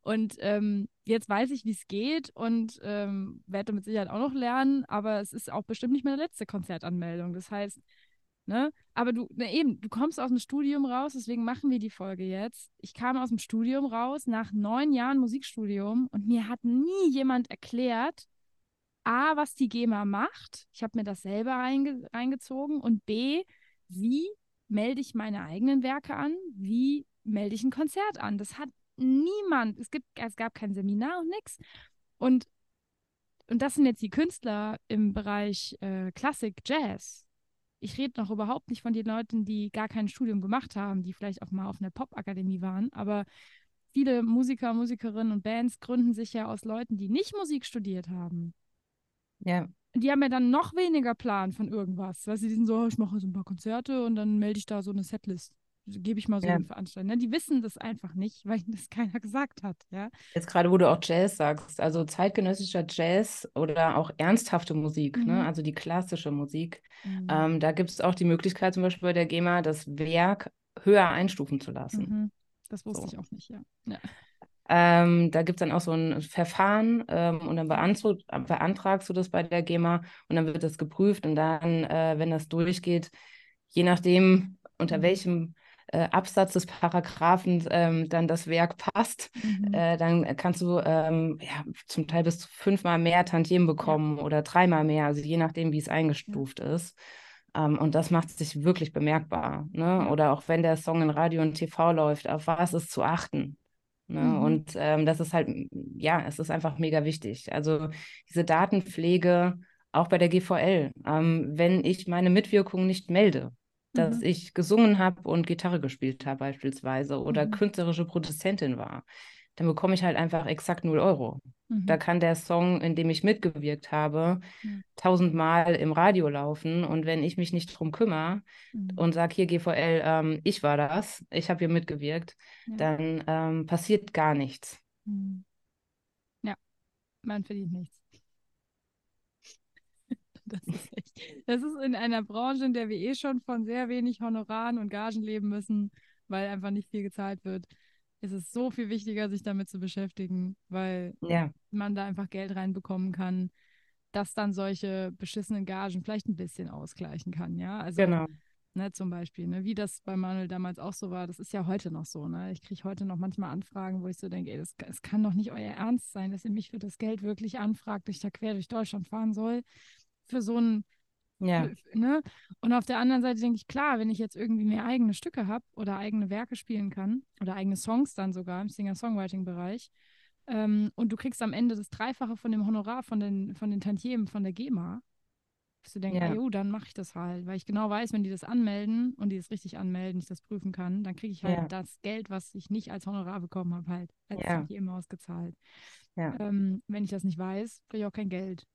Und ähm, jetzt weiß ich, wie es geht und ähm, werde mit Sicherheit auch noch lernen, aber es ist auch bestimmt nicht meine letzte Konzertanmeldung. Das heißt, Ne? Aber du, ne, eben, du kommst aus dem Studium raus, deswegen machen wir die Folge jetzt. Ich kam aus dem Studium raus, nach neun Jahren Musikstudium und mir hat nie jemand erklärt, A, was die GEMA macht. Ich habe mir das selber reinge reingezogen und B, wie melde ich meine eigenen Werke an? Wie melde ich ein Konzert an? Das hat niemand. Es, gibt, es gab kein Seminar und nichts. Und, und das sind jetzt die Künstler im Bereich äh, Klassik, Jazz ich rede noch überhaupt nicht von den Leuten, die gar kein Studium gemacht haben, die vielleicht auch mal auf einer Popakademie waren, aber viele Musiker, Musikerinnen und Bands gründen sich ja aus Leuten, die nicht Musik studiert haben. Ja. Die haben ja dann noch weniger Plan von irgendwas. Weißt du, die sind so, oh, ich mache so ein paar Konzerte und dann melde ich da so eine Setlist gebe ich mal so ja. eine Veranstaltung. Ne? Die wissen das einfach nicht, weil das keiner gesagt hat. Ja? Jetzt gerade, wo du auch Jazz sagst, also zeitgenössischer Jazz oder auch ernsthafte Musik, ne? mhm. ne? also die klassische Musik, mhm. ähm, da gibt es auch die Möglichkeit zum Beispiel bei der GEMA, das Werk höher einstufen zu lassen. Mhm. Das wusste so. ich auch nicht, ja. ja. Ähm, da gibt es dann auch so ein Verfahren ähm, und dann beantragst du das bei der GEMA und dann wird das geprüft und dann, äh, wenn das durchgeht, je nachdem, unter mhm. welchem äh, Absatz des Paragraphen ähm, dann das Werk passt, mhm. äh, dann kannst du ähm, ja, zum Teil bis zu fünfmal mehr Tantiemen bekommen ja. oder dreimal mehr, also je nachdem, wie es eingestuft ja. ist. Um, ähm, und das macht sich wirklich bemerkbar. Ne? Oder auch wenn der Song in Radio und TV läuft, auf was ist zu achten? Ne? Mhm. Und ähm, das ist halt, ja, es ist einfach mega wichtig. Also diese Datenpflege auch bei der GVL, ähm, wenn ich meine Mitwirkung nicht melde, dass Mhm. ich gesungen habe und Gitarre gespielt habe beispielsweise oder Mhm. künstlerische Produzentin war, dann bekomme ich halt einfach exakt 0 Euro. Da Mhm. kann der Song, in dem ich mitgewirkt habe, tausendmal im Radio laufen und wenn ich mich nicht drum kümmere Mhm. und sage, hier GVL, ähm, ich war das, ich habe hier mitgewirkt, Ja. dann ähm, passiert gar nichts. Mhm. Ja, man verdient nichts. Das ist echt. Das ist in einer Branche, in der wir eh schon von sehr wenig Honoraren und Gagen leben müssen, weil einfach nicht viel gezahlt wird. ist Es so viel wichtiger, sich damit zu beschäftigen, weil Ja, man da einfach Geld reinbekommen kann, das dann solche beschissenen Gagen vielleicht ein bisschen ausgleichen kann, ja. Also, genau. ne, zum Beispiel, ne, wie das bei Manuel damals auch so war, das ist ja heute noch so, ne? Ich kriege heute noch manchmal Anfragen, wo ich so denke, ey, das, das kann doch nicht euer Ernst sein, dass ihr mich für das Geld wirklich anfragt, dass ich da quer durch Deutschland fahren soll. Für so ein, Ja, ne? Und auf der anderen Seite denke ich, klar, wenn ich jetzt irgendwie mehr eigene Stücke habe oder eigene Werke spielen kann oder eigene Songs dann sogar im Singer-Songwriting-Bereich, ähm, und du kriegst am Ende das Dreifache von dem Honorar von den, von den Tantiemen von der GEMA, dass du denkst, ja, jo, dann mache ich das halt, weil ich genau weiß, wenn die das anmelden und die das richtig anmelden, ich das prüfen kann, dann kriege ich halt ja, das Geld, was ich nicht als Honorar bekommen habe, halt als ja, Tantieme ausgezahlt. ja, Ähm, wenn ich das nicht weiß, kriege ich auch kein Geld.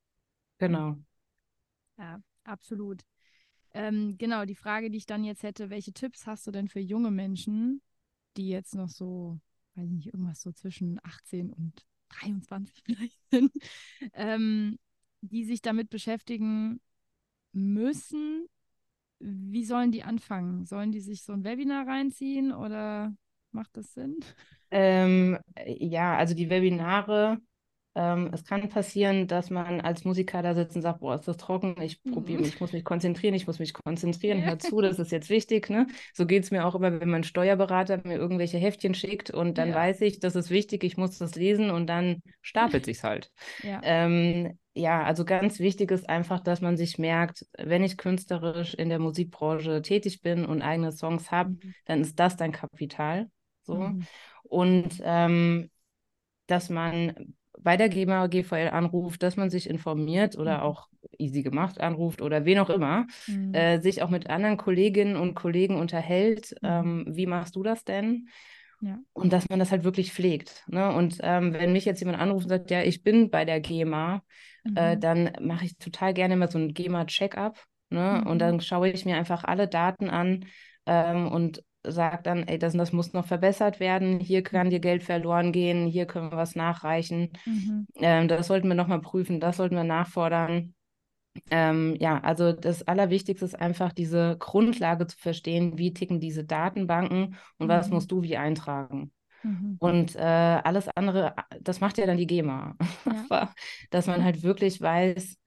genau. Ja, absolut. Ähm, genau, die Frage, die ich dann jetzt hätte, welche Tipps hast du denn für junge Menschen, die jetzt noch so, weiß ich nicht, irgendwas so zwischen 18 und 23 vielleicht sind, ähm, die sich damit beschäftigen müssen? Wie sollen die anfangen? Sollen die sich so ein Webinar reinziehen oder macht das Sinn? Ähm, ja, also die Webinare, ähm, es kann passieren, dass man als Musiker da sitzt und sagt, boah, ist das trocken, ich probiere Mhm. mich, ich muss mich konzentrieren, ich muss mich konzentrieren, hör zu, das ist jetzt wichtig, ne? So geht es mir auch immer, wenn mein Steuerberater mir irgendwelche Heftchen schickt und dann Ja. weiß ich, das ist wichtig, ich muss das lesen und dann stapelt sich's halt. Ja. Ähm, ja, also ganz wichtig ist einfach, dass man sich merkt, wenn ich künstlerisch in der Musikbranche tätig bin und eigene Songs habe, Mhm. dann ist das dein Kapital. So. Mhm. Und ähm, dass man bei der GEMA, GVL anruft, dass man sich informiert oder Mhm. auch easy gemacht anruft oder wen auch immer, Mhm. äh, sich auch mit anderen Kolleginnen und Kollegen unterhält. Mhm. Ähm, wie machst du das denn? Ja. Und dass man das halt wirklich pflegt. Ne? Und ähm, wenn mich jetzt jemand anruft und sagt, ja, ich bin bei der GEMA, äh, Mhm. dann mache ich total gerne mal so ein GEMA-Check-up. Ne? Und Mhm. dann schaue ich mir einfach alle Daten an ähm, und sage dann, ey, das das muss noch verbessert werden. Hier kann dir. Geld verloren gehen, hier können wir was nachreichen. Mhm. Ähm, das sollten wir nochmal prüfen, das sollten wir nachfordern. Ähm, ja, also das Allerwichtigste ist einfach diese Grundlage zu verstehen, wie ticken diese Datenbanken und was Mhm. musst du wie eintragen. Mhm. Und äh, alles andere, das macht ja dann die GEMA. Ja. Dass man halt wirklich weiß,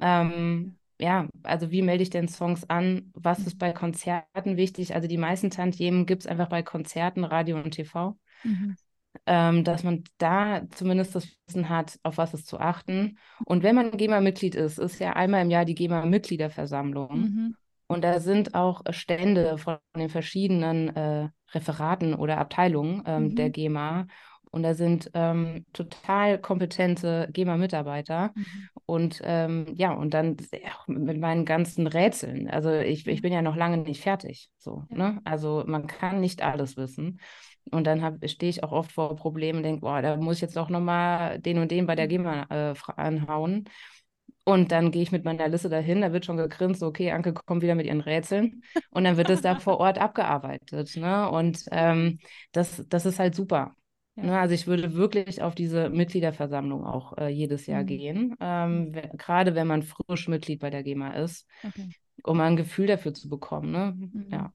ähm, ja, also wie melde ich denn Songs an? Was ist bei Konzerten wichtig? Also die meisten Tantiemen gibt es einfach bei Konzerten, Radio und TV, Mhm. ähm, dass man da zumindest das Wissen hat, auf was ist zu achten. Und wenn man GEMA-Mitglied ist, ist ja einmal im Jahr die GEMA-Mitgliederversammlung. Mhm. Und da sind auch Stände von den verschiedenen äh, Referaten oder Abteilungen ähm, der Mhm. GEMA. Und da sind ähm, total kompetente GEMA-Mitarbeiter. Mhm. Und ähm, ja, und dann ja, mit meinen ganzen Rätseln. Also ich, ich bin ja noch lange nicht fertig. So, Ja. ne? Also man kann nicht alles wissen. Und dann stehe ich auch oft vor Problemen und denke, boah, da muss ich jetzt auch nochmal den und den bei der Mhm. GEMA äh, anhauen. Und dann gehe ich mit meiner Liste dahin, da wird schon gegrinst, so, okay, Anke kommt wieder mit ihren Rätseln. Und dann wird es da vor Ort abgearbeitet. Ne? Und ähm, das, das ist halt super. Ja. Ne? Also ich würde wirklich auf diese Mitgliederversammlung auch äh, jedes Jahr Mhm. gehen, ähm, we- gerade wenn man frisch Mitglied bei der GEMA ist, Okay. um ein Gefühl dafür zu bekommen. Ne? Mhm. Ja,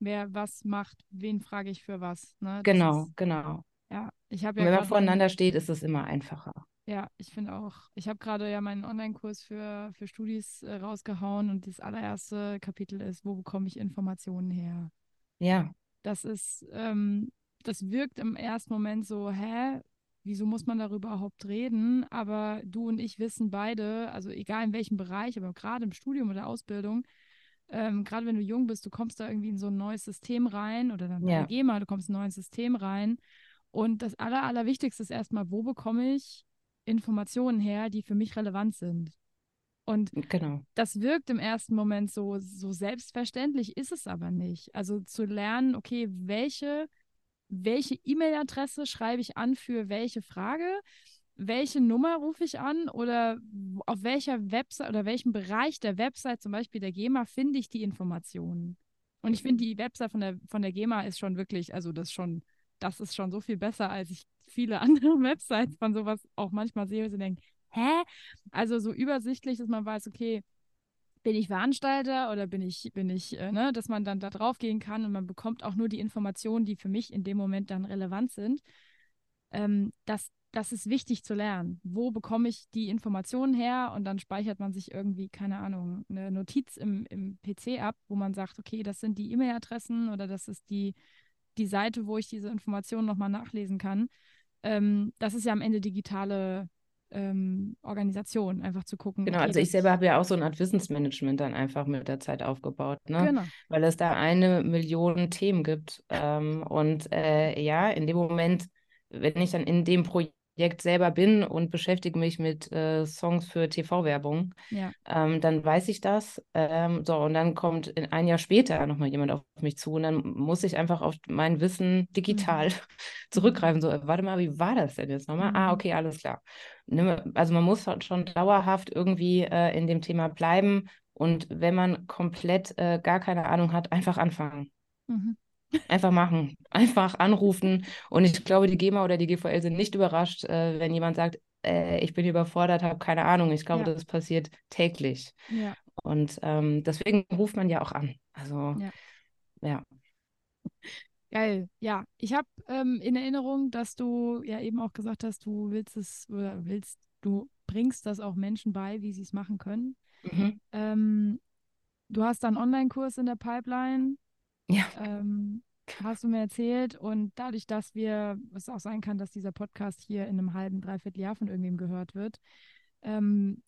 Wer was macht, wen frage ich für was. Ne? Genau, ist, genau. ja, ich habe ja wenn man gerade voreinander steht, ist es immer einfacher. Ja, ich finde auch. Ich habe gerade ja meinen Online-Kurs für, für Studis äh, rausgehauen und das allererste Kapitel ist, wo bekomme ich Informationen her? Ja, Das ist, ähm, das wirkt im ersten Moment so, hä? Wieso muss man darüber überhaupt reden? Aber du und ich wissen beide, also egal in welchem Bereich, aber gerade im Studium oder Ausbildung, ähm, gerade wenn du jung bist, du kommst da irgendwie in so ein neues System rein oder dann ja, GEMA, du kommst in ein neues System rein. Und das Aller, Allerwichtigste ist erstmal, wo bekomme ich Informationen her, die für mich relevant sind? Und genau. das wirkt im ersten Moment so, so selbstverständlich, ist es aber nicht. Also zu lernen, okay, welche, welche E-Mail-Adresse schreibe ich an für welche Frage? welche Nummer rufe ich an oder auf welcher Website oder welchem Bereich der Website, zum Beispiel der GEMA, finde ich die Informationen. Und ich finde, die Website von der, von der GEMA ist schon wirklich, also das schon, das ist schon so viel besser, als ich viele andere Websites von sowas auch manchmal sehe und denke, hä? Also so übersichtlich, dass man weiß, okay, bin ich Veranstalter oder bin ich, bin ich, äh, ne, dass man dann da drauf gehen kann und man bekommt auch nur die Informationen, die für mich in dem Moment dann relevant sind. Ähm, das, das ist wichtig zu lernen. Wo bekomme ich die Informationen her? Und dann speichert man sich irgendwie, keine Ahnung, eine Notiz im, im PC ab, wo man sagt, okay, das sind die E-Mail-Adressen oder das ist die, die Seite, wo ich diese Informationen nochmal nachlesen kann. Ähm, das ist ja am Ende digitale ähm, Organisation, einfach zu gucken. Genau, okay, also ich selber habe ja auch so eine Art Wissensmanagement dann einfach mit der Zeit aufgebaut, ne? Genau. Weil es da eine Million Themen gibt. Ähm, und äh, ja, in dem Moment, wenn ich dann in dem Projekt Projekt selber bin und beschäftige mich mit äh, Songs für TV-Werbung, ja. ähm, dann weiß ich das. Ähm, so, und dann kommt in ein Jahr später nochmal jemand auf mich zu und dann muss ich einfach auf mein Wissen digital mhm. zurückgreifen. So, warte mal, wie war das denn jetzt nochmal? Ah, mhm. Ah, okay, alles klar. Also man muss halt schon dauerhaft irgendwie äh, in dem Thema bleiben und wenn man komplett äh, gar keine Ahnung hat, einfach anfangen. Mhm. Einfach machen, einfach anrufen. Und ich glaube, die GEMA oder die GVL sind nicht überrascht, äh, wenn jemand sagt, äh, ich bin überfordert, habe keine Ahnung. Ich glaube, ja. das passiert täglich. Ja. Und ähm, deswegen ruft man ja auch an. Also, ja. ja. Geil, ja. Ich habe ähm, in Erinnerung, dass du ja eben auch gesagt hast, du willst es oder willst, du bringst das auch Menschen bei, wie sie es machen können. Mhm. Ähm, du hast dann einen Online-Kurs in der Pipeline. Ja. Ähm, hast du mir erzählt und dadurch, dass wir, es auch sein kann, dass dieser Podcast hier in einem halben, dreiviertel Jahr von irgendwem gehört wird, ähm,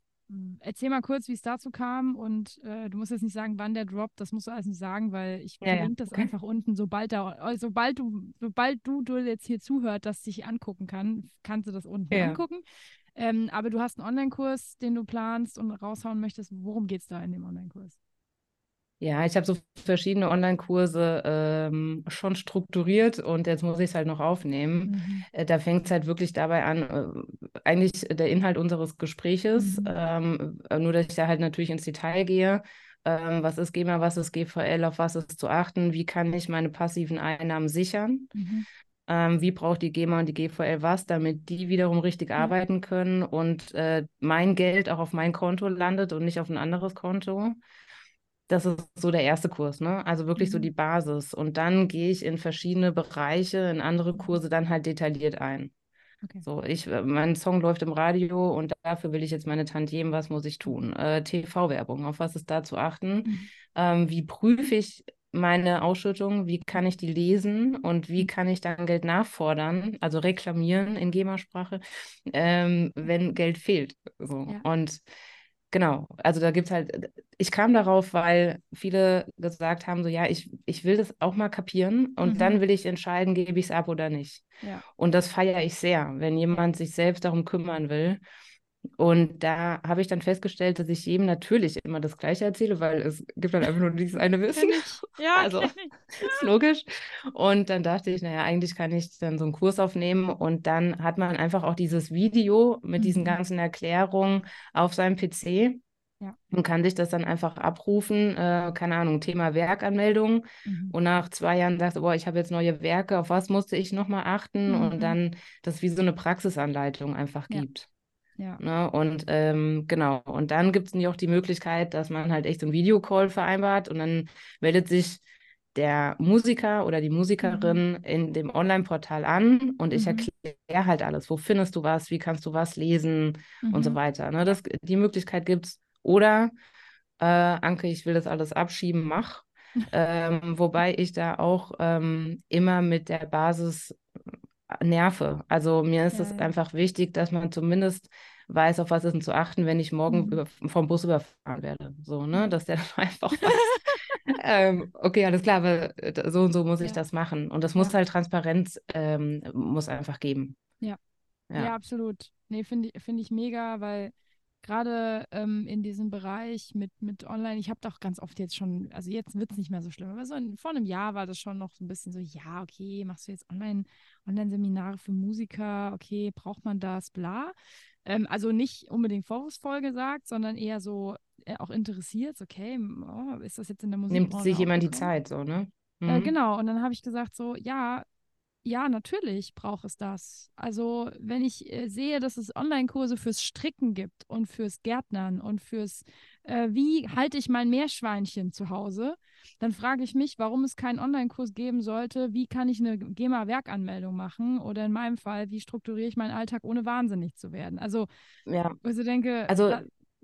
erzähl mal kurz, wie es dazu kam und äh, du musst jetzt nicht sagen, wann der droppt, das musst du alles nicht sagen, weil ich ja, verlinke ja. das okay. einfach unten, sobald da, sobald du, sobald du, du jetzt hier zuhört, dass dich angucken kann, kannst du das unten ja. angucken. Ähm, aber du hast einen Online-Kurs, den du planst und raushauen möchtest. Worum geht es da in dem Online-Kurs? Ja, ich habe so verschiedene Online-Kurse ähm, schon strukturiert und jetzt muss ich es halt noch aufnehmen. Mhm. Äh, da fängt es halt wirklich dabei an, äh, eigentlich der Inhalt unseres Gespräches, mhm. ähm, äh, nur dass ich da halt natürlich ins Detail gehe. Ähm, was ist GEMA, was ist GVL, auf was ist zu achten, wie kann ich meine passiven Einnahmen sichern? Mhm. Ähm, wie braucht die GEMA und die GVL was, damit die wiederum richtig ja. arbeiten können und äh, mein Geld auch auf mein Konto landet und nicht auf ein anderes Konto. Das ist so der erste Kurs, ne? Also wirklich mhm. so die Basis. Und dann gehe ich in verschiedene Bereiche, in andere Kurse dann halt detailliert ein. Okay. So, ich, äh, mein Song läuft im Radio und dafür will ich jetzt meine Tantiemen, was muss ich tun? Äh, TV-Werbung, auf was ist da zu achten? Mhm. Ähm, wie prüfe ich meine Ausschüttung? Wie kann ich die lesen und wie mhm. kann ich dann Geld nachfordern, also reklamieren in GEMA-Sprache, ähm, wenn Geld fehlt? So. Ja. Und Genau, also da gibt es halt, ich kam darauf, weil viele gesagt haben, so ja, ich, ich will das auch mal kapieren und mhm. dann will ich entscheiden, gebe ich es ab oder nicht. Ja. Und das feiere ich sehr, wenn jemand sich selbst darum kümmern will. Und da habe ich dann festgestellt, dass ich jedem natürlich immer das Gleiche erzähle, weil es gibt dann einfach nur dieses eine Wissen. Ja, also ist logisch. Und dann dachte ich, naja, eigentlich kann ich dann so einen Kurs aufnehmen und dann hat man einfach auch dieses Video mit mhm. diesen ganzen Erklärungen auf seinem PC. Ja. Und kann sich das dann einfach abrufen, äh, keine Ahnung, Thema Werkanmeldung. Mhm. Und nach zwei Jahren sagst du, boah, ich habe jetzt neue Werke, auf was musste ich nochmal achten? Mhm. Und dann das wie so eine Praxisanleitung einfach ja. gibt. Ja. Ne? Und ähm, genau, und dann gibt es auch die Möglichkeit, dass man halt echt so einen Videocall vereinbart und dann meldet sich der Musiker oder die Musikerin mhm. in dem Online-Portal an und ich mhm. erkläre halt alles. Wo findest du was? Wie kannst du was lesen mhm. und so mhm. weiter. Ne? Das, die Möglichkeit gibt es. Oder, äh, Anke, ich will das alles abschieben, mach. ähm, wobei ich da auch ähm, immer mit der Basis nerve. Also mir ist es ja. einfach wichtig, dass man zumindest weiß, auf was ist denn zu achten, wenn ich morgen mhm. über, vom Bus überfahren werde. So, ne, dass der dann einfach weiß, ähm, okay, alles klar, aber äh, so und so muss ja. ich das machen. Und das muss ja. halt Transparenz, ähm, muss einfach geben. Ja. ja. Ja, absolut. Nee, finde ich, find ich mega, weil gerade ähm, in diesem Bereich mit, mit Online, ich habe doch ganz oft jetzt schon, also jetzt wird es nicht mehr so schlimm, aber so in, vor einem Jahr war das schon noch so ein bisschen so, ja, okay, machst du jetzt Online, Online-Seminare für Musiker, okay, braucht man das, bla. Ähm, also nicht unbedingt vorwurfsvoll gesagt, sondern eher so äh, auch interessiert, okay, oh, ist das jetzt in der Musik? Nimmt sich jemand die Zeit so, ne? Äh, mhm. Äh, genau, und dann habe ich gesagt so, ja, ja, natürlich braucht es das. Also, wenn ich äh, sehe, dass es Online-Kurse fürs Stricken gibt und fürs Gärtnern und fürs, äh, wie halte ich mein Meerschweinchen zu Hause, dann frage ich mich, warum es keinen Online-Kurs geben sollte, wie kann ich eine GEMA-Werkanmeldung machen oder in meinem Fall, wie strukturiere ich meinen Alltag, ohne wahnsinnig zu werden. Also, ja. also denke, also da,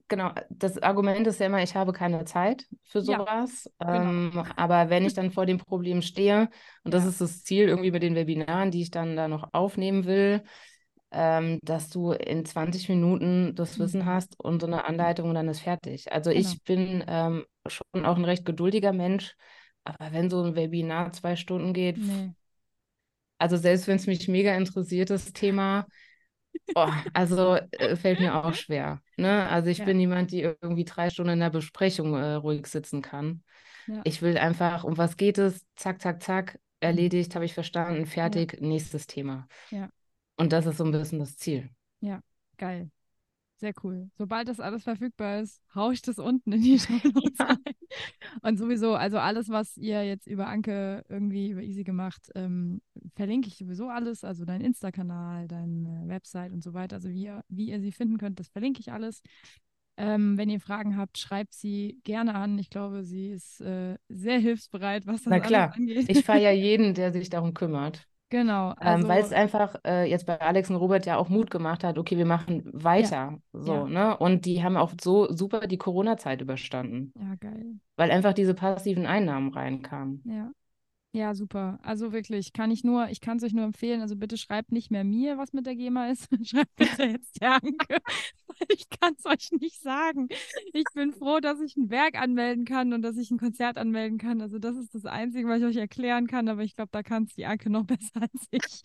genau, das Argument ist ja immer, ich habe keine Zeit für sowas. Ja, genau. ähm, aber wenn ich dann vor dem Problem stehe, und das ist das Ziel irgendwie mit den Webinaren, die ich dann da noch aufnehmen will, ähm, dass du in 20 Minuten das Wissen mhm. hast und so eine Anleitung und dann ist fertig. Also genau. ich bin ähm, schon auch ein recht geduldiger Mensch, aber wenn so ein Webinar zwei Stunden geht, nee. also selbst wenn es mich mega interessiert, das Thema, Oh, also äh, fällt mir auch schwer. Ne? Also ich ja. bin niemand, die irgendwie drei Stunden in der Besprechung äh, ruhig sitzen kann. Ja. Ich will einfach, um was geht es? Zack, zack, zack, mhm. erledigt, habe ich verstanden, fertig, ja. nächstes Thema. Ja. Und das ist so ein bisschen das Ziel. Ja, geil. Sehr cool. Sobald das alles verfügbar ist, haue ich das unten in die Show rein. Und sowieso, also alles, was ihr jetzt über Anke irgendwie über Easy gemacht, ähm, verlinke ich sowieso alles. Also dein Insta-Kanal, deine Website und so weiter. Also wie ihr, wie ihr sie finden könnt, das verlinke ich alles. Ähm, wenn ihr Fragen habt, schreibt sie gerne an. Ich glaube, sie ist äh, sehr hilfsbereit, was das Na klar. angeht. Ich feiere jeden, der sich darum kümmert. Genau. Also, ähm, weil es einfach äh, jetzt bei Alex und Robert ja auch Mut gemacht hat, okay, wir machen weiter. Ja. So, ja. ne? Und die haben auch so super die Corona-Zeit überstanden. Ja, geil. Weil einfach diese passiven Einnahmen reinkamen. Ja. Ja, super. Also wirklich, kann ich nur, ich kann es euch nur empfehlen. Also bitte schreibt nicht mehr mir, was mit der GEMA ist. schreibt bitte jetzt der Anke, ich kann es euch nicht sagen. Ich bin froh, dass ich ein Werk anmelden kann und dass ich ein Konzert anmelden kann. Also das ist das Einzige, was ich euch erklären kann. Aber ich glaube, da kann es die Anke noch besser als ich.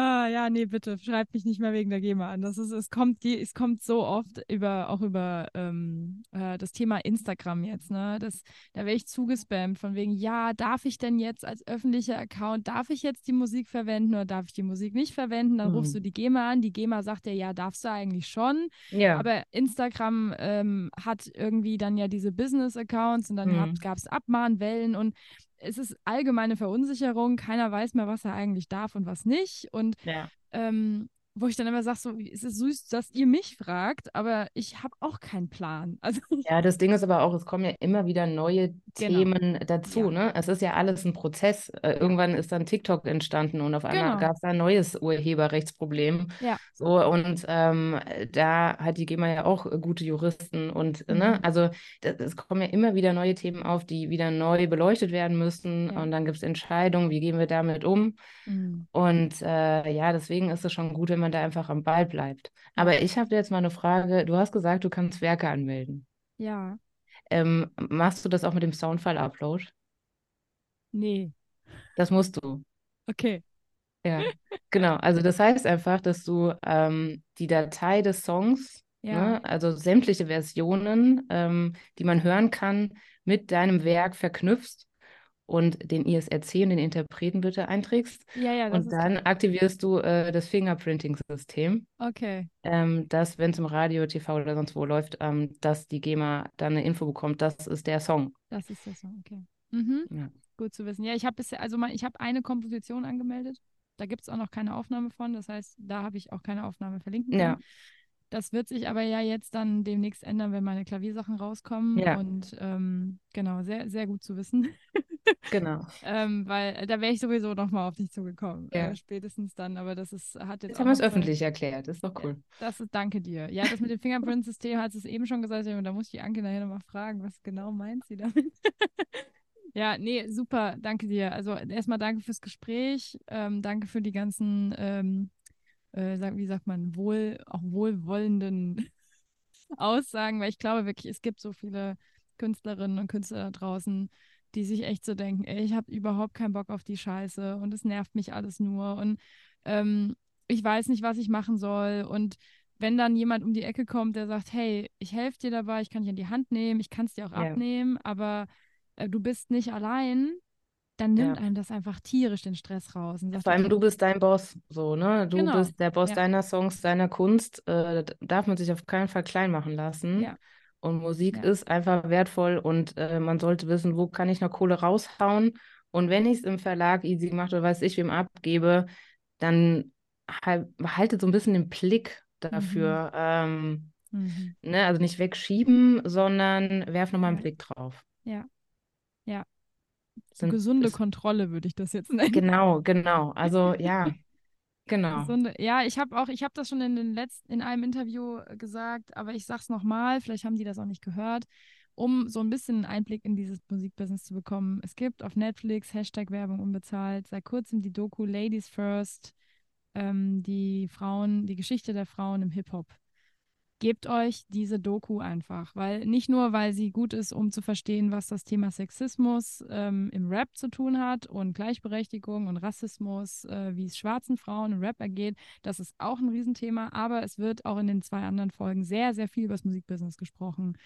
Ah, ja, nee, bitte, schreibt mich nicht mehr wegen der GEMA an. Das ist, es kommt, die, es kommt so oft über, auch über ähm, äh, das Thema Instagram jetzt, ne? Das, da werde ich zugespammt von wegen, ja, darf ich denn jetzt als öffentlicher Account, darf ich jetzt die Musik verwenden oder darf ich die Musik nicht verwenden? Dann mhm. rufst du die GEMA an, die GEMA sagt dir, ja, darfst du eigentlich schon. Ja. Aber Instagram ähm, hat irgendwie dann ja diese Business-Accounts und dann mhm. gab es Abmahnwellen und es ist allgemeine Verunsicherung, keiner weiß mehr, was er eigentlich darf und was nicht. Und ja. ähm, wo ich dann immer sage, so, es ist süß, dass ihr mich fragt, aber ich habe auch keinen Plan. Also, ja, das Ding ist aber auch, es kommen ja immer wieder neue genau. Themen dazu. Ja. Ne? Es ist ja alles ein Prozess. Äh, irgendwann ist dann TikTok entstanden und auf einmal genau. gab es da ein neues Urheberrechtsproblem. Ja. So, und ähm, da hat die GEMA ja auch gute Juristen und ne, mhm. ne, also es kommen ja immer wieder neue Themen auf, die wieder neu beleuchtet werden müssen. Ja. Und dann gibt es Entscheidungen, wie gehen wir damit um. Mhm. Und äh, ja, deswegen ist es schon gut, wenn man da einfach am Ball bleibt. Aber ich habe jetzt mal eine Frage. Du hast gesagt, du kannst Werke anmelden. Ja. Ähm, machst du das auch mit dem Soundfile-Upload? Nee. Das musst du. Okay. Ja, genau. Also das heißt einfach, dass du ähm, die Datei des Songs, ja. ne, also sämtliche Versionen, ähm, die man hören kann, mit deinem Werk verknüpfst und den ISRC und den Interpreten bitte einträgst. Ja, ja, und dann klar. aktivierst du äh, das Fingerprinting-System. Okay. Ähm, dass, wenn es im Radio, TV oder sonst wo läuft, ähm, dass die GEMA dann eine Info bekommt, das ist der Song. Das ist der Song, okay. Mhm. Ja. Gut zu wissen. Ja, ich habe bisher, also mal, ich habe eine Komposition angemeldet. Da gibt es auch noch keine Aufnahme von. Das heißt, da habe ich auch keine Aufnahme verlinken können. Ja. Das wird sich aber ja jetzt dann demnächst ändern, wenn meine Klaviersachen rauskommen. Ja. Und ähm, genau, sehr, sehr gut zu wissen. Genau. ähm, weil äh, da wäre ich sowieso nochmal auf dich zugekommen. Ja. Äh, spätestens dann, aber das ist, hat jetzt. Jetzt haben wir es öffentlich erklärt, das ist doch cool. Das ist, danke dir. Ja, das mit dem Fingerprint-System hat es eben schon gesagt, und da muss ich die Anke nachher nochmal fragen, was genau meint sie damit? ja, nee, super, danke dir. Also erstmal danke fürs Gespräch, ähm, danke für die ganzen, ähm, äh, wie sagt man, wohl, auch wohlwollenden Aussagen, weil ich glaube wirklich, es gibt so viele Künstlerinnen und Künstler da draußen, die sich echt so denken, ey, ich habe überhaupt keinen Bock auf die Scheiße und es nervt mich alles nur und ähm, ich weiß nicht, was ich machen soll und wenn dann jemand um die Ecke kommt, der sagt, hey, ich helfe dir dabei, ich kann dich in die Hand nehmen, ich kann es dir auch ja. abnehmen, aber äh, du bist nicht allein, dann nimmt ja. einem das einfach tierisch den Stress raus. Sagt, Vor allem, du bist dein Boss, so, ne? Du genau. bist der Boss ja. deiner Songs, deiner Kunst. Äh, darf man sich auf keinen Fall klein machen lassen. Ja. Und Musik ist einfach wertvoll und äh, man sollte wissen, wo kann ich noch Kohle raushauen. Und wenn ich es im Verlag easy gemacht oder weiß ich wem abgebe, dann halt, haltet so ein bisschen den Blick dafür. Mhm. Ähm, mhm. Ne? Also nicht wegschieben, sondern werf nochmal einen Blick drauf. Ja. Ja, sind, gesunde ist, Kontrolle würde ich das jetzt nennen. Genau, genau. Also ja, genau. Gesunde, ja, ich habe auch, ich habe das schon in den letzten, in einem Interview äh, gesagt, aber ich sage es nochmal, vielleicht haben die das auch nicht gehört, um so ein bisschen einen Einblick in dieses Musikbusiness zu bekommen. Es gibt auf Netflix Hashtag Werbung unbezahlt, seit kurzem die Doku Ladies First, ähm, die Frauen, die Geschichte der Frauen im Hip-Hop gebt euch diese Doku einfach, weil nicht nur, weil sie gut ist, um zu verstehen, was das Thema Sexismus ähm, im Rap zu tun hat und Gleichberechtigung und Rassismus, äh, wie es schwarzen Frauen im Rap ergeht, das ist auch ein Riesenthema, aber es wird auch in den zwei anderen Folgen sehr, sehr viel über das Musikbusiness gesprochen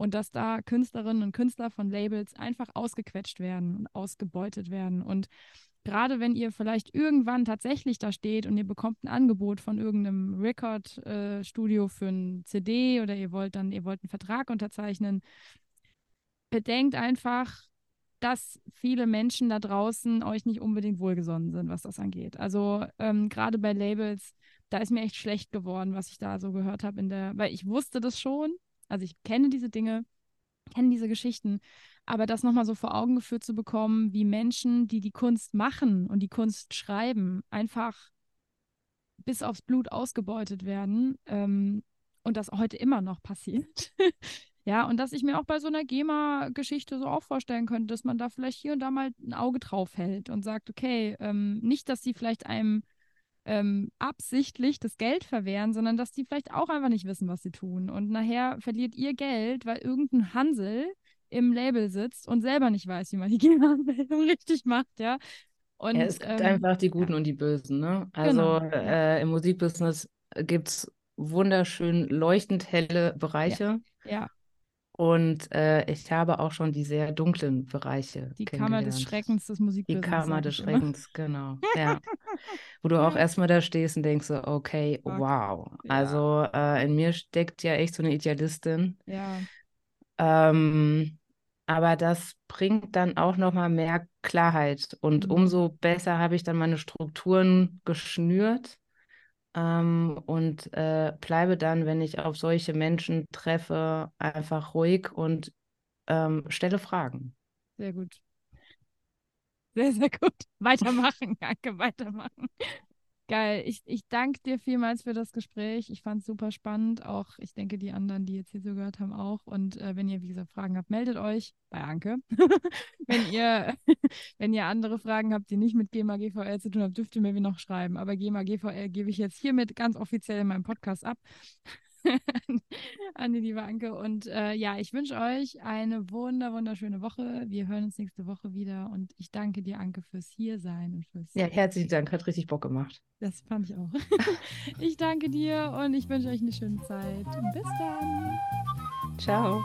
und dass da Künstlerinnen und Künstler von Labels einfach ausgequetscht werden und ausgebeutet werden und gerade wenn ihr vielleicht irgendwann tatsächlich da steht und ihr bekommt ein Angebot von irgendeinem Record-Studio äh, für ein CD oder ihr wollt dann, ihr wollt einen Vertrag unterzeichnen, bedenkt einfach, dass viele Menschen da draußen euch nicht unbedingt wohlgesonnen sind, was das angeht. Also ähm, gerade bei Labels, da ist mir echt schlecht geworden, was ich da so gehört habe in der, weil ich wusste das schon, also ich kenne diese Dinge, kenne diese Geschichten, aber das nochmal so vor Augen geführt zu bekommen, wie Menschen, die die Kunst machen und die Kunst schreiben, einfach bis aufs Blut ausgebeutet werden ähm, und das heute immer noch passiert. ja, und dass ich mir auch bei so einer GEMA-Geschichte so auch vorstellen könnte, dass man da vielleicht hier und da mal ein Auge drauf hält und sagt, okay, ähm, nicht, dass sie vielleicht einem ähm, absichtlich das Geld verwehren, sondern dass die vielleicht auch einfach nicht wissen, was sie tun. Und nachher verliert ihr Geld, weil irgendein Hansel im Label sitzt und selber nicht weiß, wie man die GEMA-Anmeldung richtig macht, ja. Und, ja, es gibt ähm, einfach die Guten ja. und die Bösen, ne? Also genau, äh, im Musikbusiness gibt es wunderschön leuchtend helle Bereiche. Ja. ja. Und äh, ich habe auch schon die sehr dunklen Bereiche. Die Kammer des Schreckens des Musikbusiness. Die Kammer des Schreckens, genau. Ja. Wo du auch erstmal da stehst und denkst so, okay, wow. Ja. Also äh, in mir steckt ja echt so eine Idealistin. Ja. Ähm, aber das bringt dann auch nochmal mehr Klarheit. Und mhm. umso besser habe ich dann meine Strukturen geschnürt ähm, und äh, bleibe dann, wenn ich auf solche Menschen treffe, einfach ruhig und ähm, stelle Fragen. Sehr gut. Sehr, sehr gut. Weitermachen, danke, weitermachen. Geil. Ich, ich danke dir vielmals für das Gespräch. Ich fand es super spannend. Auch ich denke, die anderen, die jetzt hier so gehört haben, auch. Und äh, wenn ihr, wie gesagt, Fragen habt, meldet euch bei Anke. wenn, ihr, wenn ihr andere Fragen habt, die nicht mit GEMA GVL zu tun haben, dürft ihr mir wie noch schreiben. Aber GEMA GVL gebe ich jetzt hiermit ganz offiziell in meinem Podcast ab. an die liebe Anke. Und äh, ja, ich wünsche euch eine wunder, wunderschöne Woche. Wir hören uns nächste Woche wieder. Und ich danke dir, Anke, fürs Hiersein und fürs. Ja, herzlichen Dank. Hat richtig Bock gemacht. Das fand ich auch. ich danke dir und ich wünsche euch eine schöne Zeit. Und bis dann. Ciao.